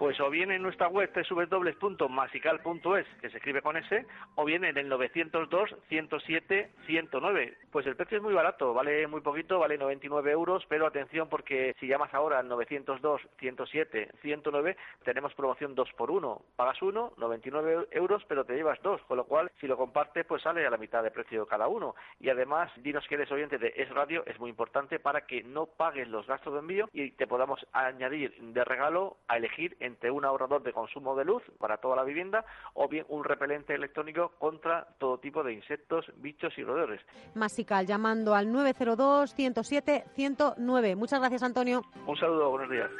Pues o bien en nuestra web www.masical.es, que se escribe con S, o bien en el 902 107 109. Pues el precio es muy barato, vale muy poquito, vale 99 euros, pero atención porque si llamas ahora al 902 107 109 tenemos promoción 2 por 1. Pagas uno, 99 euros, pero te llevas dos, con lo cual si lo compartes pues sale a la mitad de precio cada uno. Y además, dinos que eres oyente de Es Radio, es muy importante para que no pagues los gastos de envío y te podamos añadir de regalo a elegir entre un ahorrador de consumo de luz para toda la vivienda o bien un repelente electrónico contra todo tipo de insectos, bichos y roedores. Masical llamando al 902 107 109. Muchas gracias, Antonio. Un saludo, buenos días.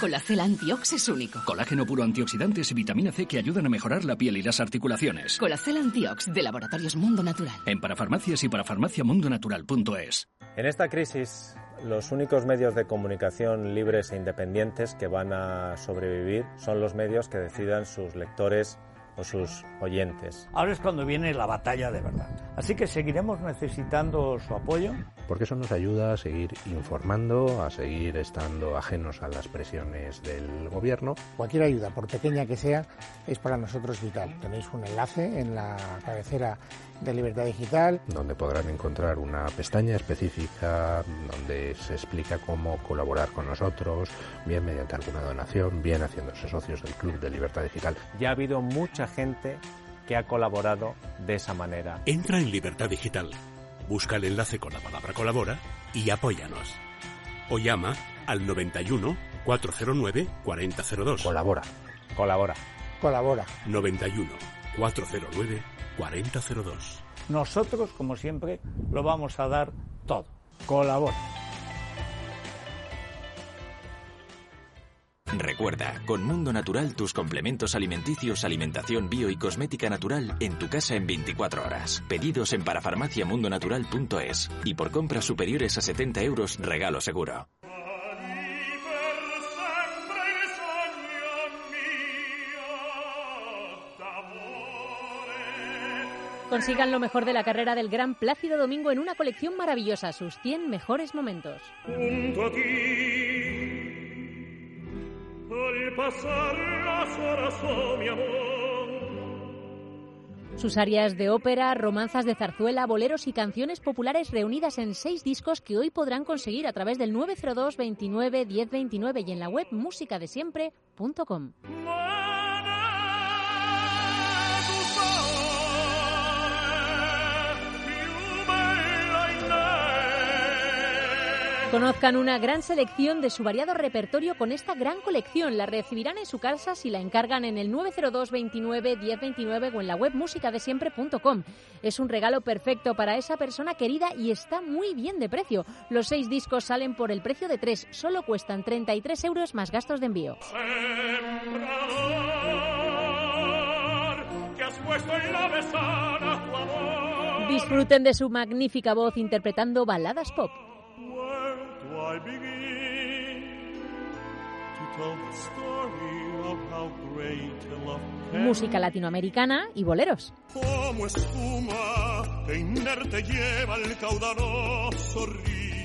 Colacel Antiox es único. Colágeno puro antioxidantes y vitamina C que ayudan a mejorar la piel y las articulaciones. Colacel Antiox de Laboratorios Mundo Natural. En parafarmacias y parafarmaciamundonatural.es. En esta crisis los únicos medios de comunicación libres e independientes que van a sobrevivir son los medios que decidan sus lectores o sus oyentes. Ahora es cuando viene la batalla de verdad. Así que seguiremos necesitando su apoyo. Porque eso nos ayuda a seguir informando, a seguir estando ajenos a las presiones del gobierno. Cualquier ayuda, por pequeña que sea, es para nosotros vital. Tenéis un enlace en la cabecera de Libertad Digital. Donde podrán encontrar una pestaña específica donde se explica cómo colaborar con nosotros, bien mediante alguna donación, bien haciéndose socios del Club de Libertad Digital. Ya ha habido mucha gente que ha colaborado de esa manera. Entra en Libertad Digital, busca el enlace con la palabra colabora y apóyanos. O llama al 91 409 4002. Colabora. Colabora. Colabora. 91 409 4002. Nosotros, como siempre, lo vamos a dar todo. Colabora. Recuerda, con Mundo Natural tus complementos alimenticios, alimentación bio y cosmética natural en tu casa en 24 horas. Pedidos en parafarmaciamundonatural.es y por compras superiores a 70 euros regalo seguro. Consigan lo mejor de la carrera del Gran Plácido Domingo en una colección maravillosa, sus 100 mejores momentos. Junto a ti, al pasar las horas, oh mi amor. Sus áreas de ópera, romanzas de zarzuela, boleros y canciones populares reunidas en seis discos que hoy podrán conseguir a través del 902 29 1029 y en la web musicadesiempre.com. Conozcan una gran selección de su variado repertorio con esta gran colección. La recibirán en su casa si la encargan en el 902 29 1029 o en la web musicadesiempre.com. Es un regalo perfecto para esa persona querida y está muy bien de precio. Los seis discos salen por el precio de tres, solo cuestan 33 euros más gastos de envío. Disfruten de su magnífica voz interpretando baladas pop. Música latinoamericana y boleros. Como espuma que inerte lleva el caudaloso río.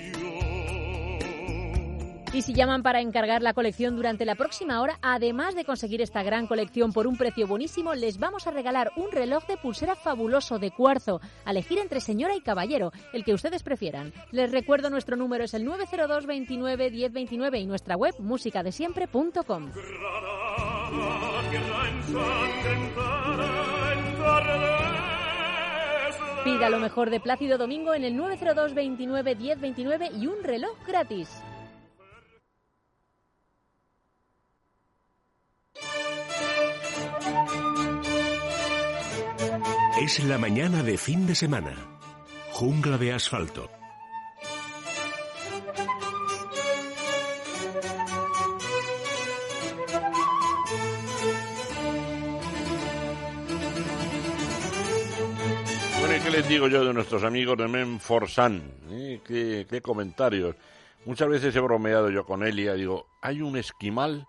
Y si llaman para encargar la colección durante la próxima hora, además de conseguir esta gran colección por un precio buenísimo, les vamos a regalar un reloj de pulsera fabuloso de cuarzo, a elegir entre señora y caballero, el que ustedes prefieran. Les recuerdo nuestro número es el 902 29 1029 y nuestra web musicadesiempre.com. Pida lo mejor de Plácido Domingo en el 902 29 1029 y un reloj gratis. Es la mañana de fin de semana. Jungla de asfalto. Bueno, ¿y qué les digo yo de nuestros amigos de Menforsan? ¿Eh? ¿Qué, qué comentarios. Muchas veces he bromeado yo con Elia, digo, hay un esquimal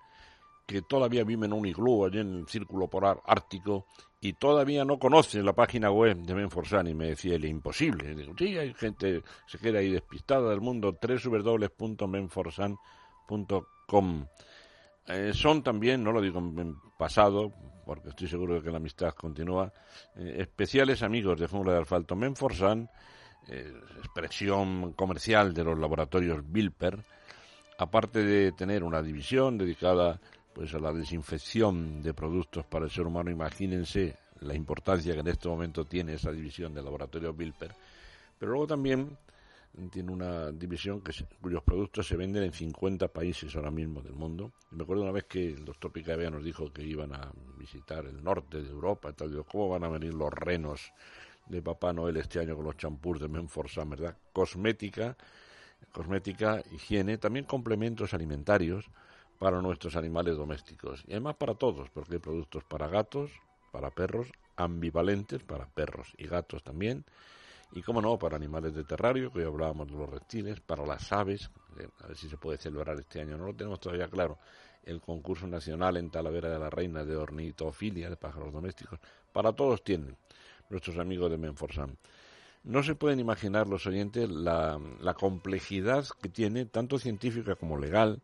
que todavía vive en un iglú allí en el círculo polar ártico y todavía no conoce la página web de Menforsan y me decía, Elia, imposible. Sí, hay gente, se queda ahí despistada del mundo, www.menforsan.com. Eh, son también, no lo digo en pasado, porque estoy seguro de que la amistad continúa, eh, especiales amigos de Fórmula de Asfalto Menforsan, eh, expresión comercial de los laboratorios Bilper, aparte de tener una división dedicada pues a la desinfección de productos para el ser humano, imagínense la importancia que en este momento tiene esa división de laboratorios Bilper, pero luego también tiene una división que cuyos productos se venden en 50 países ahora mismo del mundo. Y me acuerdo una vez que el doctor Picabea nos dijo que iban a visitar el norte de Europa y tal. Digo, ¿cómo van a venir los renos de Papá Noel este año con los champús de Menforsan, verdad? Cosmética, cosmética, higiene, también complementos alimentarios para nuestros animales domésticos. Y además para todos, porque hay productos para gatos, para perros, ambivalentes, para perros y gatos también y, como no, para animales de terrario, que hoy hablábamos de los reptiles, para las aves, a ver si se puede celebrar este año, no lo tenemos todavía claro, el concurso nacional en Talavera de la Reina de ornitofilia, de pájaros domésticos, para todos tienen nuestros amigos de Menforsan. No se pueden imaginar los oyentes la, la complejidad que tiene, tanto científica como legal,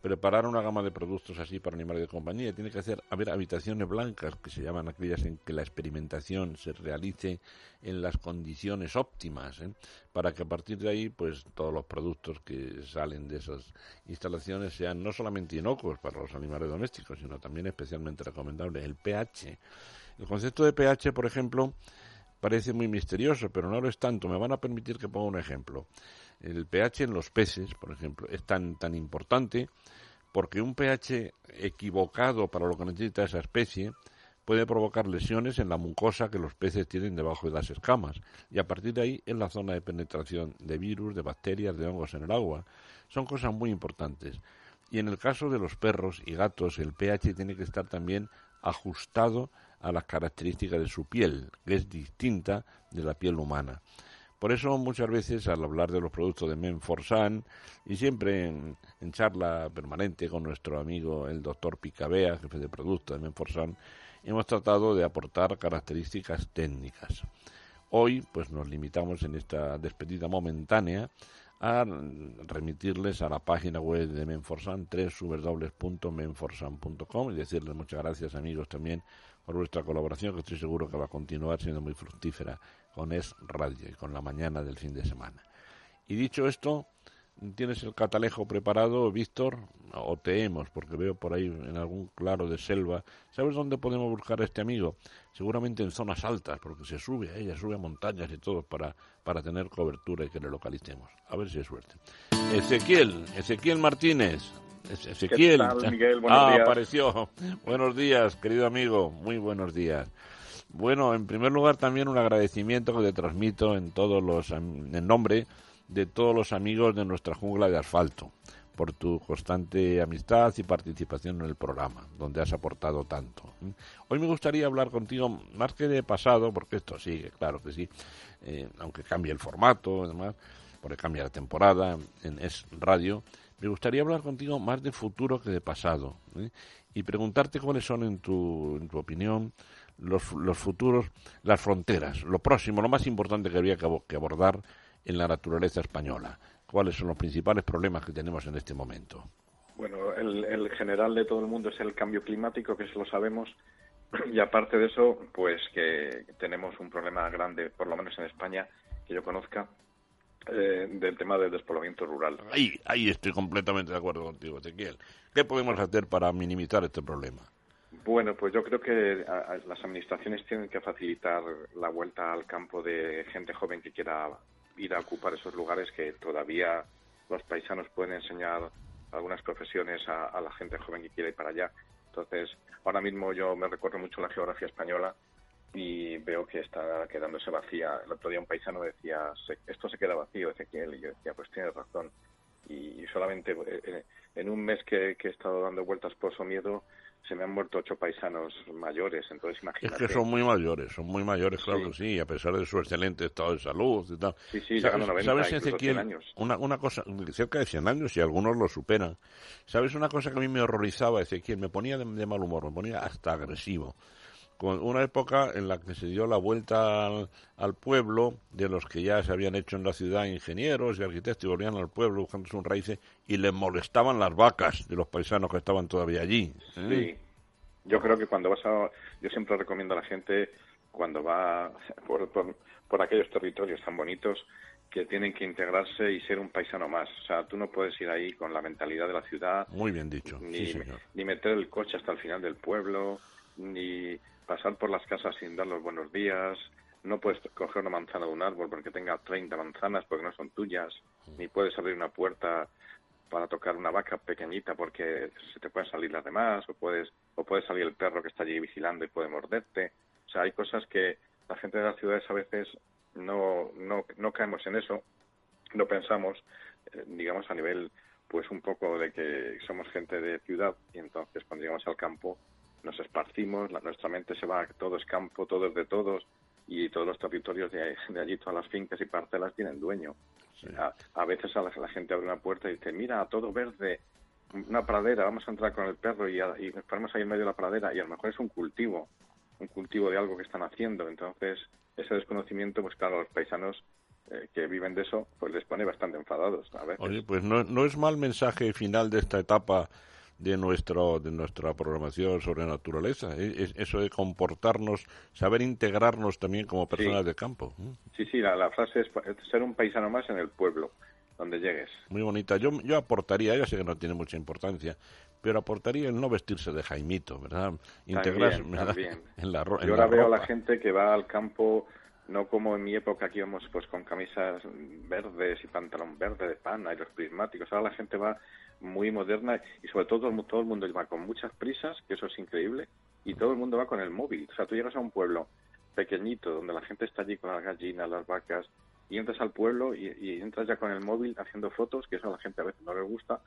preparar una gama de productos así para animales de compañía. Tiene que hacer, haber habitaciones blancas, que se llaman aquellas en que la experimentación se realice en las condiciones óptimas, ¿eh? para que a partir de ahí, pues todos los productos que salen de esas instalaciones sean no solamente inocuos para los animales domésticos, sino también especialmente recomendable el pH. El concepto de pH, por ejemplo, parece muy misterioso, pero no lo es tanto. Me van a permitir que ponga un ejemplo. El pH en los peces, por ejemplo, es tan, tan importante porque un pH equivocado para lo que necesita esa especie puede provocar lesiones en la mucosa que los peces tienen debajo de las escamas y a partir de ahí en la zona de penetración de virus, de bacterias, de hongos en el agua. Son cosas muy importantes. Y en el caso de los perros y gatos, el pH tiene que estar también ajustado a las características de su piel, que es distinta de la piel humana. Por eso muchas veces al hablar de los productos de Menforsan y siempre en, charla permanente con nuestro amigo el doctor Picabea, jefe de producto de Menforsan, hemos tratado de aportar características técnicas. Hoy pues nos limitamos en esta despedida momentánea a remitirles a la página web de Menforsan, www.menforsan.com y decirles muchas gracias amigos también por vuestra colaboración que estoy seguro que va a continuar siendo muy fructífera con Es Radio y con la mañana del fin de semana. Y dicho esto, ¿Tienes el catalejo preparado, Víctor? O te hemos, porque veo por ahí en algún claro de selva. ¿Sabes dónde podemos buscar a este amigo? Seguramente en zonas altas, porque se sube a ella, sube a montañas y todo para, para tener cobertura y que le localicemos. A ver si es suerte. Ezequiel, Ezequiel Martínez. Ezequiel. ah, apareció. Buenos días, querido amigo. Muy buenos días. Bueno, en primer lugar también un agradecimiento que te transmito en todos los en nombre de todos los amigos de nuestra jungla de asfalto por tu constante amistad y participación en el programa, donde has aportado tanto. Hoy me gustaría hablar contigo más que de pasado, porque esto sigue, claro que sí, eh, aunque cambie el formato, además, porque cambia la temporada en Es Radio, me gustaría hablar contigo más de futuro que de pasado y preguntarte cuáles son, en tu, en tu opinión, los, los futuros, las fronteras, lo próximo, lo más importante que habría que abordar en la naturaleza española? ¿Cuáles son los principales problemas que tenemos en este momento? Bueno, el, general de todo el mundo es el cambio climático, que eso lo sabemos, y aparte de eso, pues que tenemos un problema grande, por lo menos en España, que yo conozca, eh, del tema del despoblamiento rural. Ahí, ahí estoy completamente de acuerdo contigo, Ezequiel. ¿Qué podemos hacer para minimizar este problema? Bueno, pues yo creo que las administraciones tienen que facilitar la vuelta al campo de gente joven que quiera ir a ocupar esos lugares que todavía los paisanos pueden enseñar algunas profesiones a, la gente joven que quiere ir para allá. Entonces, ahora mismo yo me recuerdo mucho la geografía española y veo que está quedándose vacía. El otro día un paisano decía, esto se queda vacío, Ezequiel, y yo decía, pues tienes razón. Y, solamente eh, en un mes que, que he estado dando vueltas por su miedo, se me han muerto ocho paisanos mayores, entonces imagínate. Es que son muy mayores, son muy mayores, claro sí. sí, a pesar de su excelente estado de salud y tal. Sí, sí, ¿Sabes, 90, ¿sabes Ezequiel, años. Una, una cosa, cerca de 100 años y algunos lo superan. ¿Sabes una cosa que a mí me horrorizaba, Ezequiel? Me ponía de mal humor, me ponía hasta agresivo con una época en la que se dio la vuelta al, pueblo de los que ya se habían hecho en la ciudad ingenieros y arquitectos y volvían al pueblo buscando sus raíces y les molestaban las vacas de los paisanos que estaban todavía allí. ¿eh? Sí, yo creo que cuando vas a... Yo siempre recomiendo a la gente cuando va por, por, aquellos territorios tan bonitos que tienen que integrarse y ser un paisano más. O sea, tú no puedes ir ahí con la mentalidad de la ciudad. Muy bien dicho. Ni, ni meter el coche hasta el final del pueblo, ni pasar por las casas sin dar los buenos días, no puedes coger una manzana de un árbol porque tenga 30 manzanas porque no son tuyas, ni puedes abrir una puerta para tocar una vaca pequeñita porque se te pueden salir las demás, o puedes, o puede salir el perro que está allí vigilando y puede morderte. O sea, hay cosas que la gente de las ciudades a veces no, no, no caemos en eso, no pensamos, eh, digamos, a nivel pues un poco de que somos gente de ciudad y entonces cuando llegamos al campo nos esparcimos, nuestra mente se va, todo es campo, todo es de todos y todos los territorios de, allí, todas las fincas y parcelas tienen dueño. A, veces a la, gente abre una puerta y dice, mira, todo verde, una pradera, vamos a entrar con el perro y, y nos ponemos ahí en medio de la pradera y a lo mejor es un cultivo, un cultivo de algo que están haciendo. Entonces, ese desconocimiento, pues claro, los paisanos eh, que viven de eso, pues les pone bastante enfadados. A veces. Oye, pues no, no es mal mensaje final de esta etapa de nuestro de nuestra programación sobre naturaleza. E, eso de comportarnos saber integrarnos también como personas de campo. Sí sí la, frase es ser un paisano más en el pueblo donde llegues. Muy bonita. Yo yo aportaría ya sé que no tiene mucha importancia pero aportaría el no vestirse de jaimito verdad integrarse en la yo ahora veo a la gente que va al campo no como en mi época que íbamos pues con camisas verdes y pantalón verde de pana y los prismáticos. Ahora la gente va muy moderna y sobre todo todo el mundo va con muchas prisas, que eso es increíble, y todo el mundo va con el móvil. O sea, tú llegas a un pueblo pequeñito donde la gente está allí con las gallinas, las vacas, y entras al pueblo y, entras ya con el móvil haciendo fotos, que eso a la gente a veces no le gusta,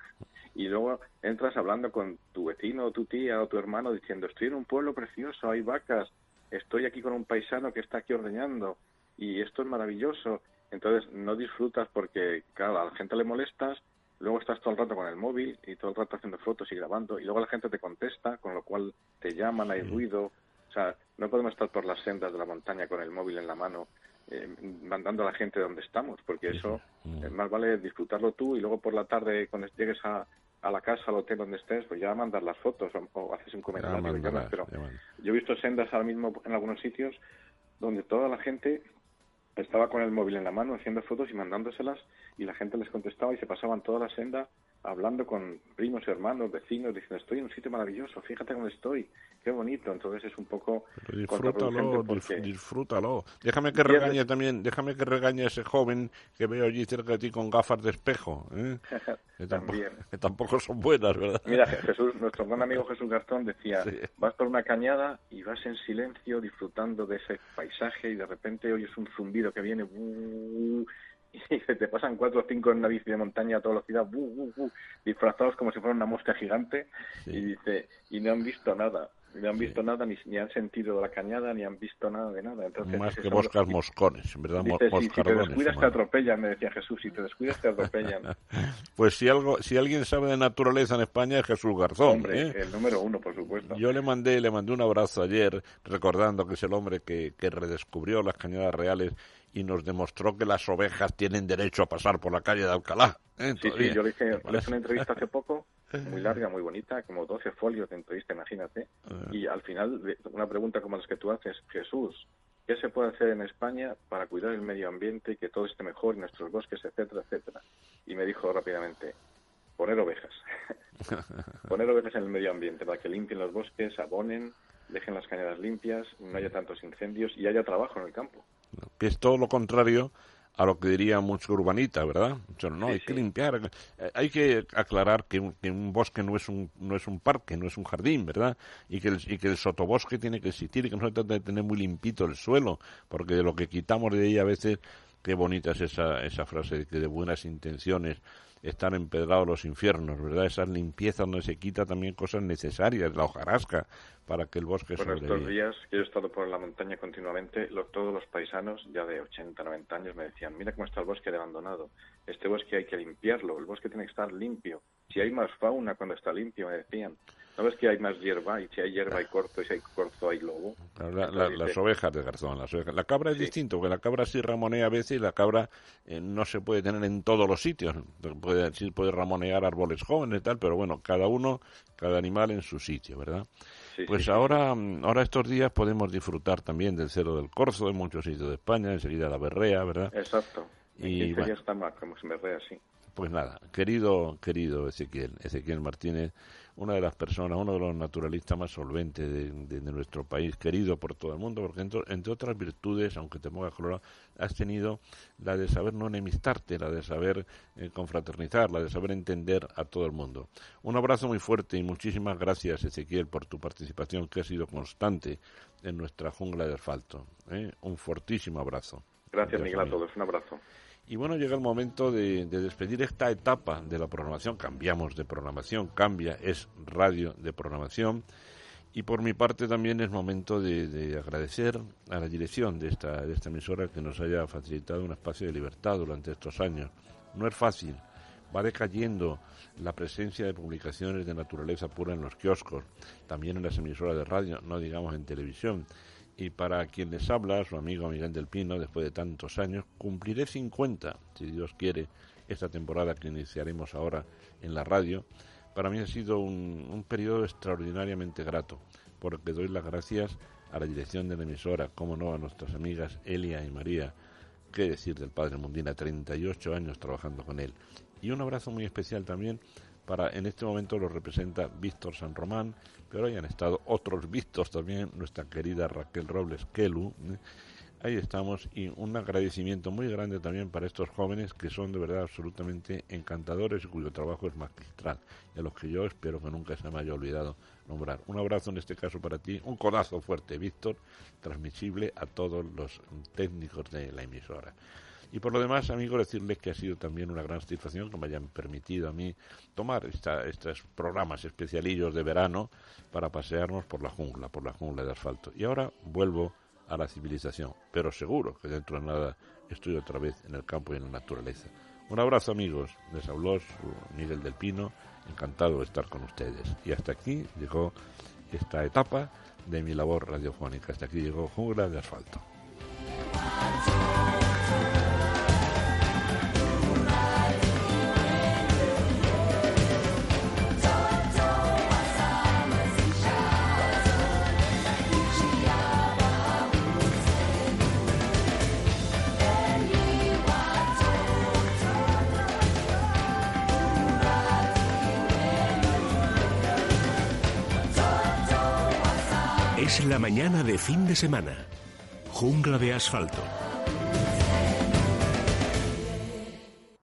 y luego entras hablando con tu vecino o tu tía o tu hermano diciendo, estoy en un pueblo precioso, hay vacas, estoy aquí con un paisano que está aquí ordeñando, y esto es maravilloso. Entonces no disfrutas porque, claro, a la gente le molestas luego estás todo el rato con el móvil y todo el rato haciendo fotos y grabando y luego la gente te contesta, con lo cual te llaman, hay ruido. O sea, no podemos estar por las sendas de la montaña con el móvil en la mano eh, mandando a la gente donde estamos, porque eso eh, más vale disfrutarlo tú y luego por la tarde cuando llegues a, a la casa, al hotel donde estés, pues ya mandas las fotos o, haces un comentario. pero yo he visto sendas ahora mismo en algunos sitios donde toda la gente estaba con el móvil en la mano haciendo fotos y mandándoselas y la gente les contestaba y se pasaban toda la senda hablando con primos, hermanos, vecinos, diciendo estoy en un sitio maravilloso, fíjate cómo estoy, qué bonito. Entonces es un poco disfrútalo, disfrútalo. Déjame que regañe también, déjame que regañe a ese joven que veo allí cerca de ti con gafas de espejo, ¿eh? que, tampoco, que, tampoco, son buenas, ¿verdad? Mira, Jesús, nuestro buen amigo Jesús Garzón decía, vas por una cañada y vas en silencio disfrutando de ese paisaje y de repente oyes un zumbido que viene y se te pasan cuatro o cinco en una bici de montaña a toda velocidad, disfrazados como si fuera una mosca gigante, y dice, y no han visto nada. No han visto nada, ni, ni, han sentido la cañada, ni han visto nada de nada. Entonces, Más que moscas moscones, en verdad, dice, si, te descuidas te atropellan, me decía Jesús, si te descuidas te atropellan. pues si algo, si alguien sabe de naturaleza en España es Jesús Garzón. Hombre, ¿eh? el número uno, por supuesto. Yo le mandé, le mandé un abrazo ayer, recordando que es el hombre que, que redescubrió las cañadas reales y nos demostró que las ovejas tienen derecho a pasar por la calle de Alcalá. ¿eh? Sí, sí, yo le hice, le hice una entrevista hace poco, muy larga, muy bonita, como 12 folios de entrevista, imagínate. Ah. Y al final, una pregunta como las que tú haces, Jesús, ¿qué se puede hacer en España para cuidar el medio ambiente y que todo esté mejor, nuestros bosques, etcétera, etcétera? Y me dijo rápidamente, poner ovejas. poner ovejas en el medio ambiente para que limpien los bosques, abonen, dejen las cañadas limpias, no haya tantos incendios y haya trabajo en el campo que es todo lo contrario a lo que diría mucho urbanita, ¿verdad? no, hay que limpiar, eh, hay que aclarar que un, que un, bosque no es un no es un parque, no es un jardín, ¿verdad? Y que el, y que el sotobosque tiene que existir y que no se trata de tener muy limpito el suelo, porque de lo que quitamos de ahí a veces, qué bonita es esa, esa frase de que de buenas intenciones están empedrados los infiernos, ¿verdad? Esas limpiezas donde se quita también cosas necesarias, la hojarasca, para que el bosque bueno, estos días que yo he estado por la montaña continuamente, todos los paisanos, ya de 80, 90 años, me decían, mira cómo está el bosque de abandonado, este bosque hay que limpiarlo, el bosque tiene que estar limpio, si hay más fauna cuando está limpio, me decían, ¿no ves que hay más hierba? Y si hay hierba hay corto, y si hay corto hay lobo. las ovejas de Garzón, las ovejas. La cabra es distinto, porque la cabra sí ramonea a veces y la cabra eh, no se puede tener en todos los sitios. Puede, sí puede ramonear árboles jóvenes y tal, pero bueno, cada uno, cada animal en su sitio, ¿verdad? pues ahora, ahora estos días podemos disfrutar también del Cero del Corzo en muchos sitios de España, enseguida la Berrea, ¿verdad? Exacto. Y bueno, está más, como se Berrea, sí. Pues nada, querido, querido Ezequiel, Ezequiel Martínez, una de las personas, uno de los naturalistas más solventes de, nuestro país, querido por todo el mundo, porque entre, otras virtudes, aunque te pongas colorado, has tenido la de saber no enemistarte, la de saber eh, confraternizar, la de saber entender a todo el mundo. Un abrazo muy fuerte y muchísimas gracias, Ezequiel, por tu participación que ha sido constante en nuestra jungla de asfalto. ¿eh? Un fortísimo abrazo. Gracias, Miguel, a todos. Un abrazo. Y bueno, llega el momento de, despedir esta etapa de la programación. Cambiamos de programación, cambia, es radio de programación. Y por mi parte también es momento de, agradecer a la dirección de esta, de esta emisora que nos haya facilitado un espacio de libertad durante estos años. No es fácil, va decayendo la presencia de publicaciones de naturaleza pura en los kioscos, también en las emisoras de radio, no digamos en televisión. Y para quien les habla, su amigo Miguel del Pino, después de tantos años, cumpliré 50, si Dios quiere, esta temporada que iniciaremos ahora en la radio. Para mí ha sido un, un periodo extraordinariamente grato, porque doy las gracias a la dirección de la emisora, como no, a nuestras amigas Elia y María, qué decir del padre Mundina, 38 años trabajando con él. Y un abrazo muy especial también para, en este momento lo representa Víctor San Román, pero hayan estado otros vistos también, nuestra querida Raquel Robles Kelu. ¿eh? Ahí estamos y un agradecimiento muy grande también para estos jóvenes que son de verdad absolutamente encantadores y cuyo trabajo es magistral y a los que yo espero que nunca se me haya olvidado nombrar. Un abrazo en este caso para ti, un codazo fuerte, Víctor, transmisible a todos los técnicos de la emisora. Y por lo demás, amigos, decirles que ha sido también una gran satisfacción que me hayan permitido a mí tomar estos programas especialillos de verano para pasearnos por la jungla, por la jungla de asfalto. Y ahora vuelvo a la civilización, pero seguro que dentro de nada estoy otra vez en el campo y en la naturaleza. Un abrazo amigos, les habló Miguel del Pino, encantado de estar con ustedes. Y hasta aquí llegó esta etapa de mi labor radiofónica, hasta aquí llegó Jungla de Asfalto. La mañana de fin de semana. Jungla de asfalto.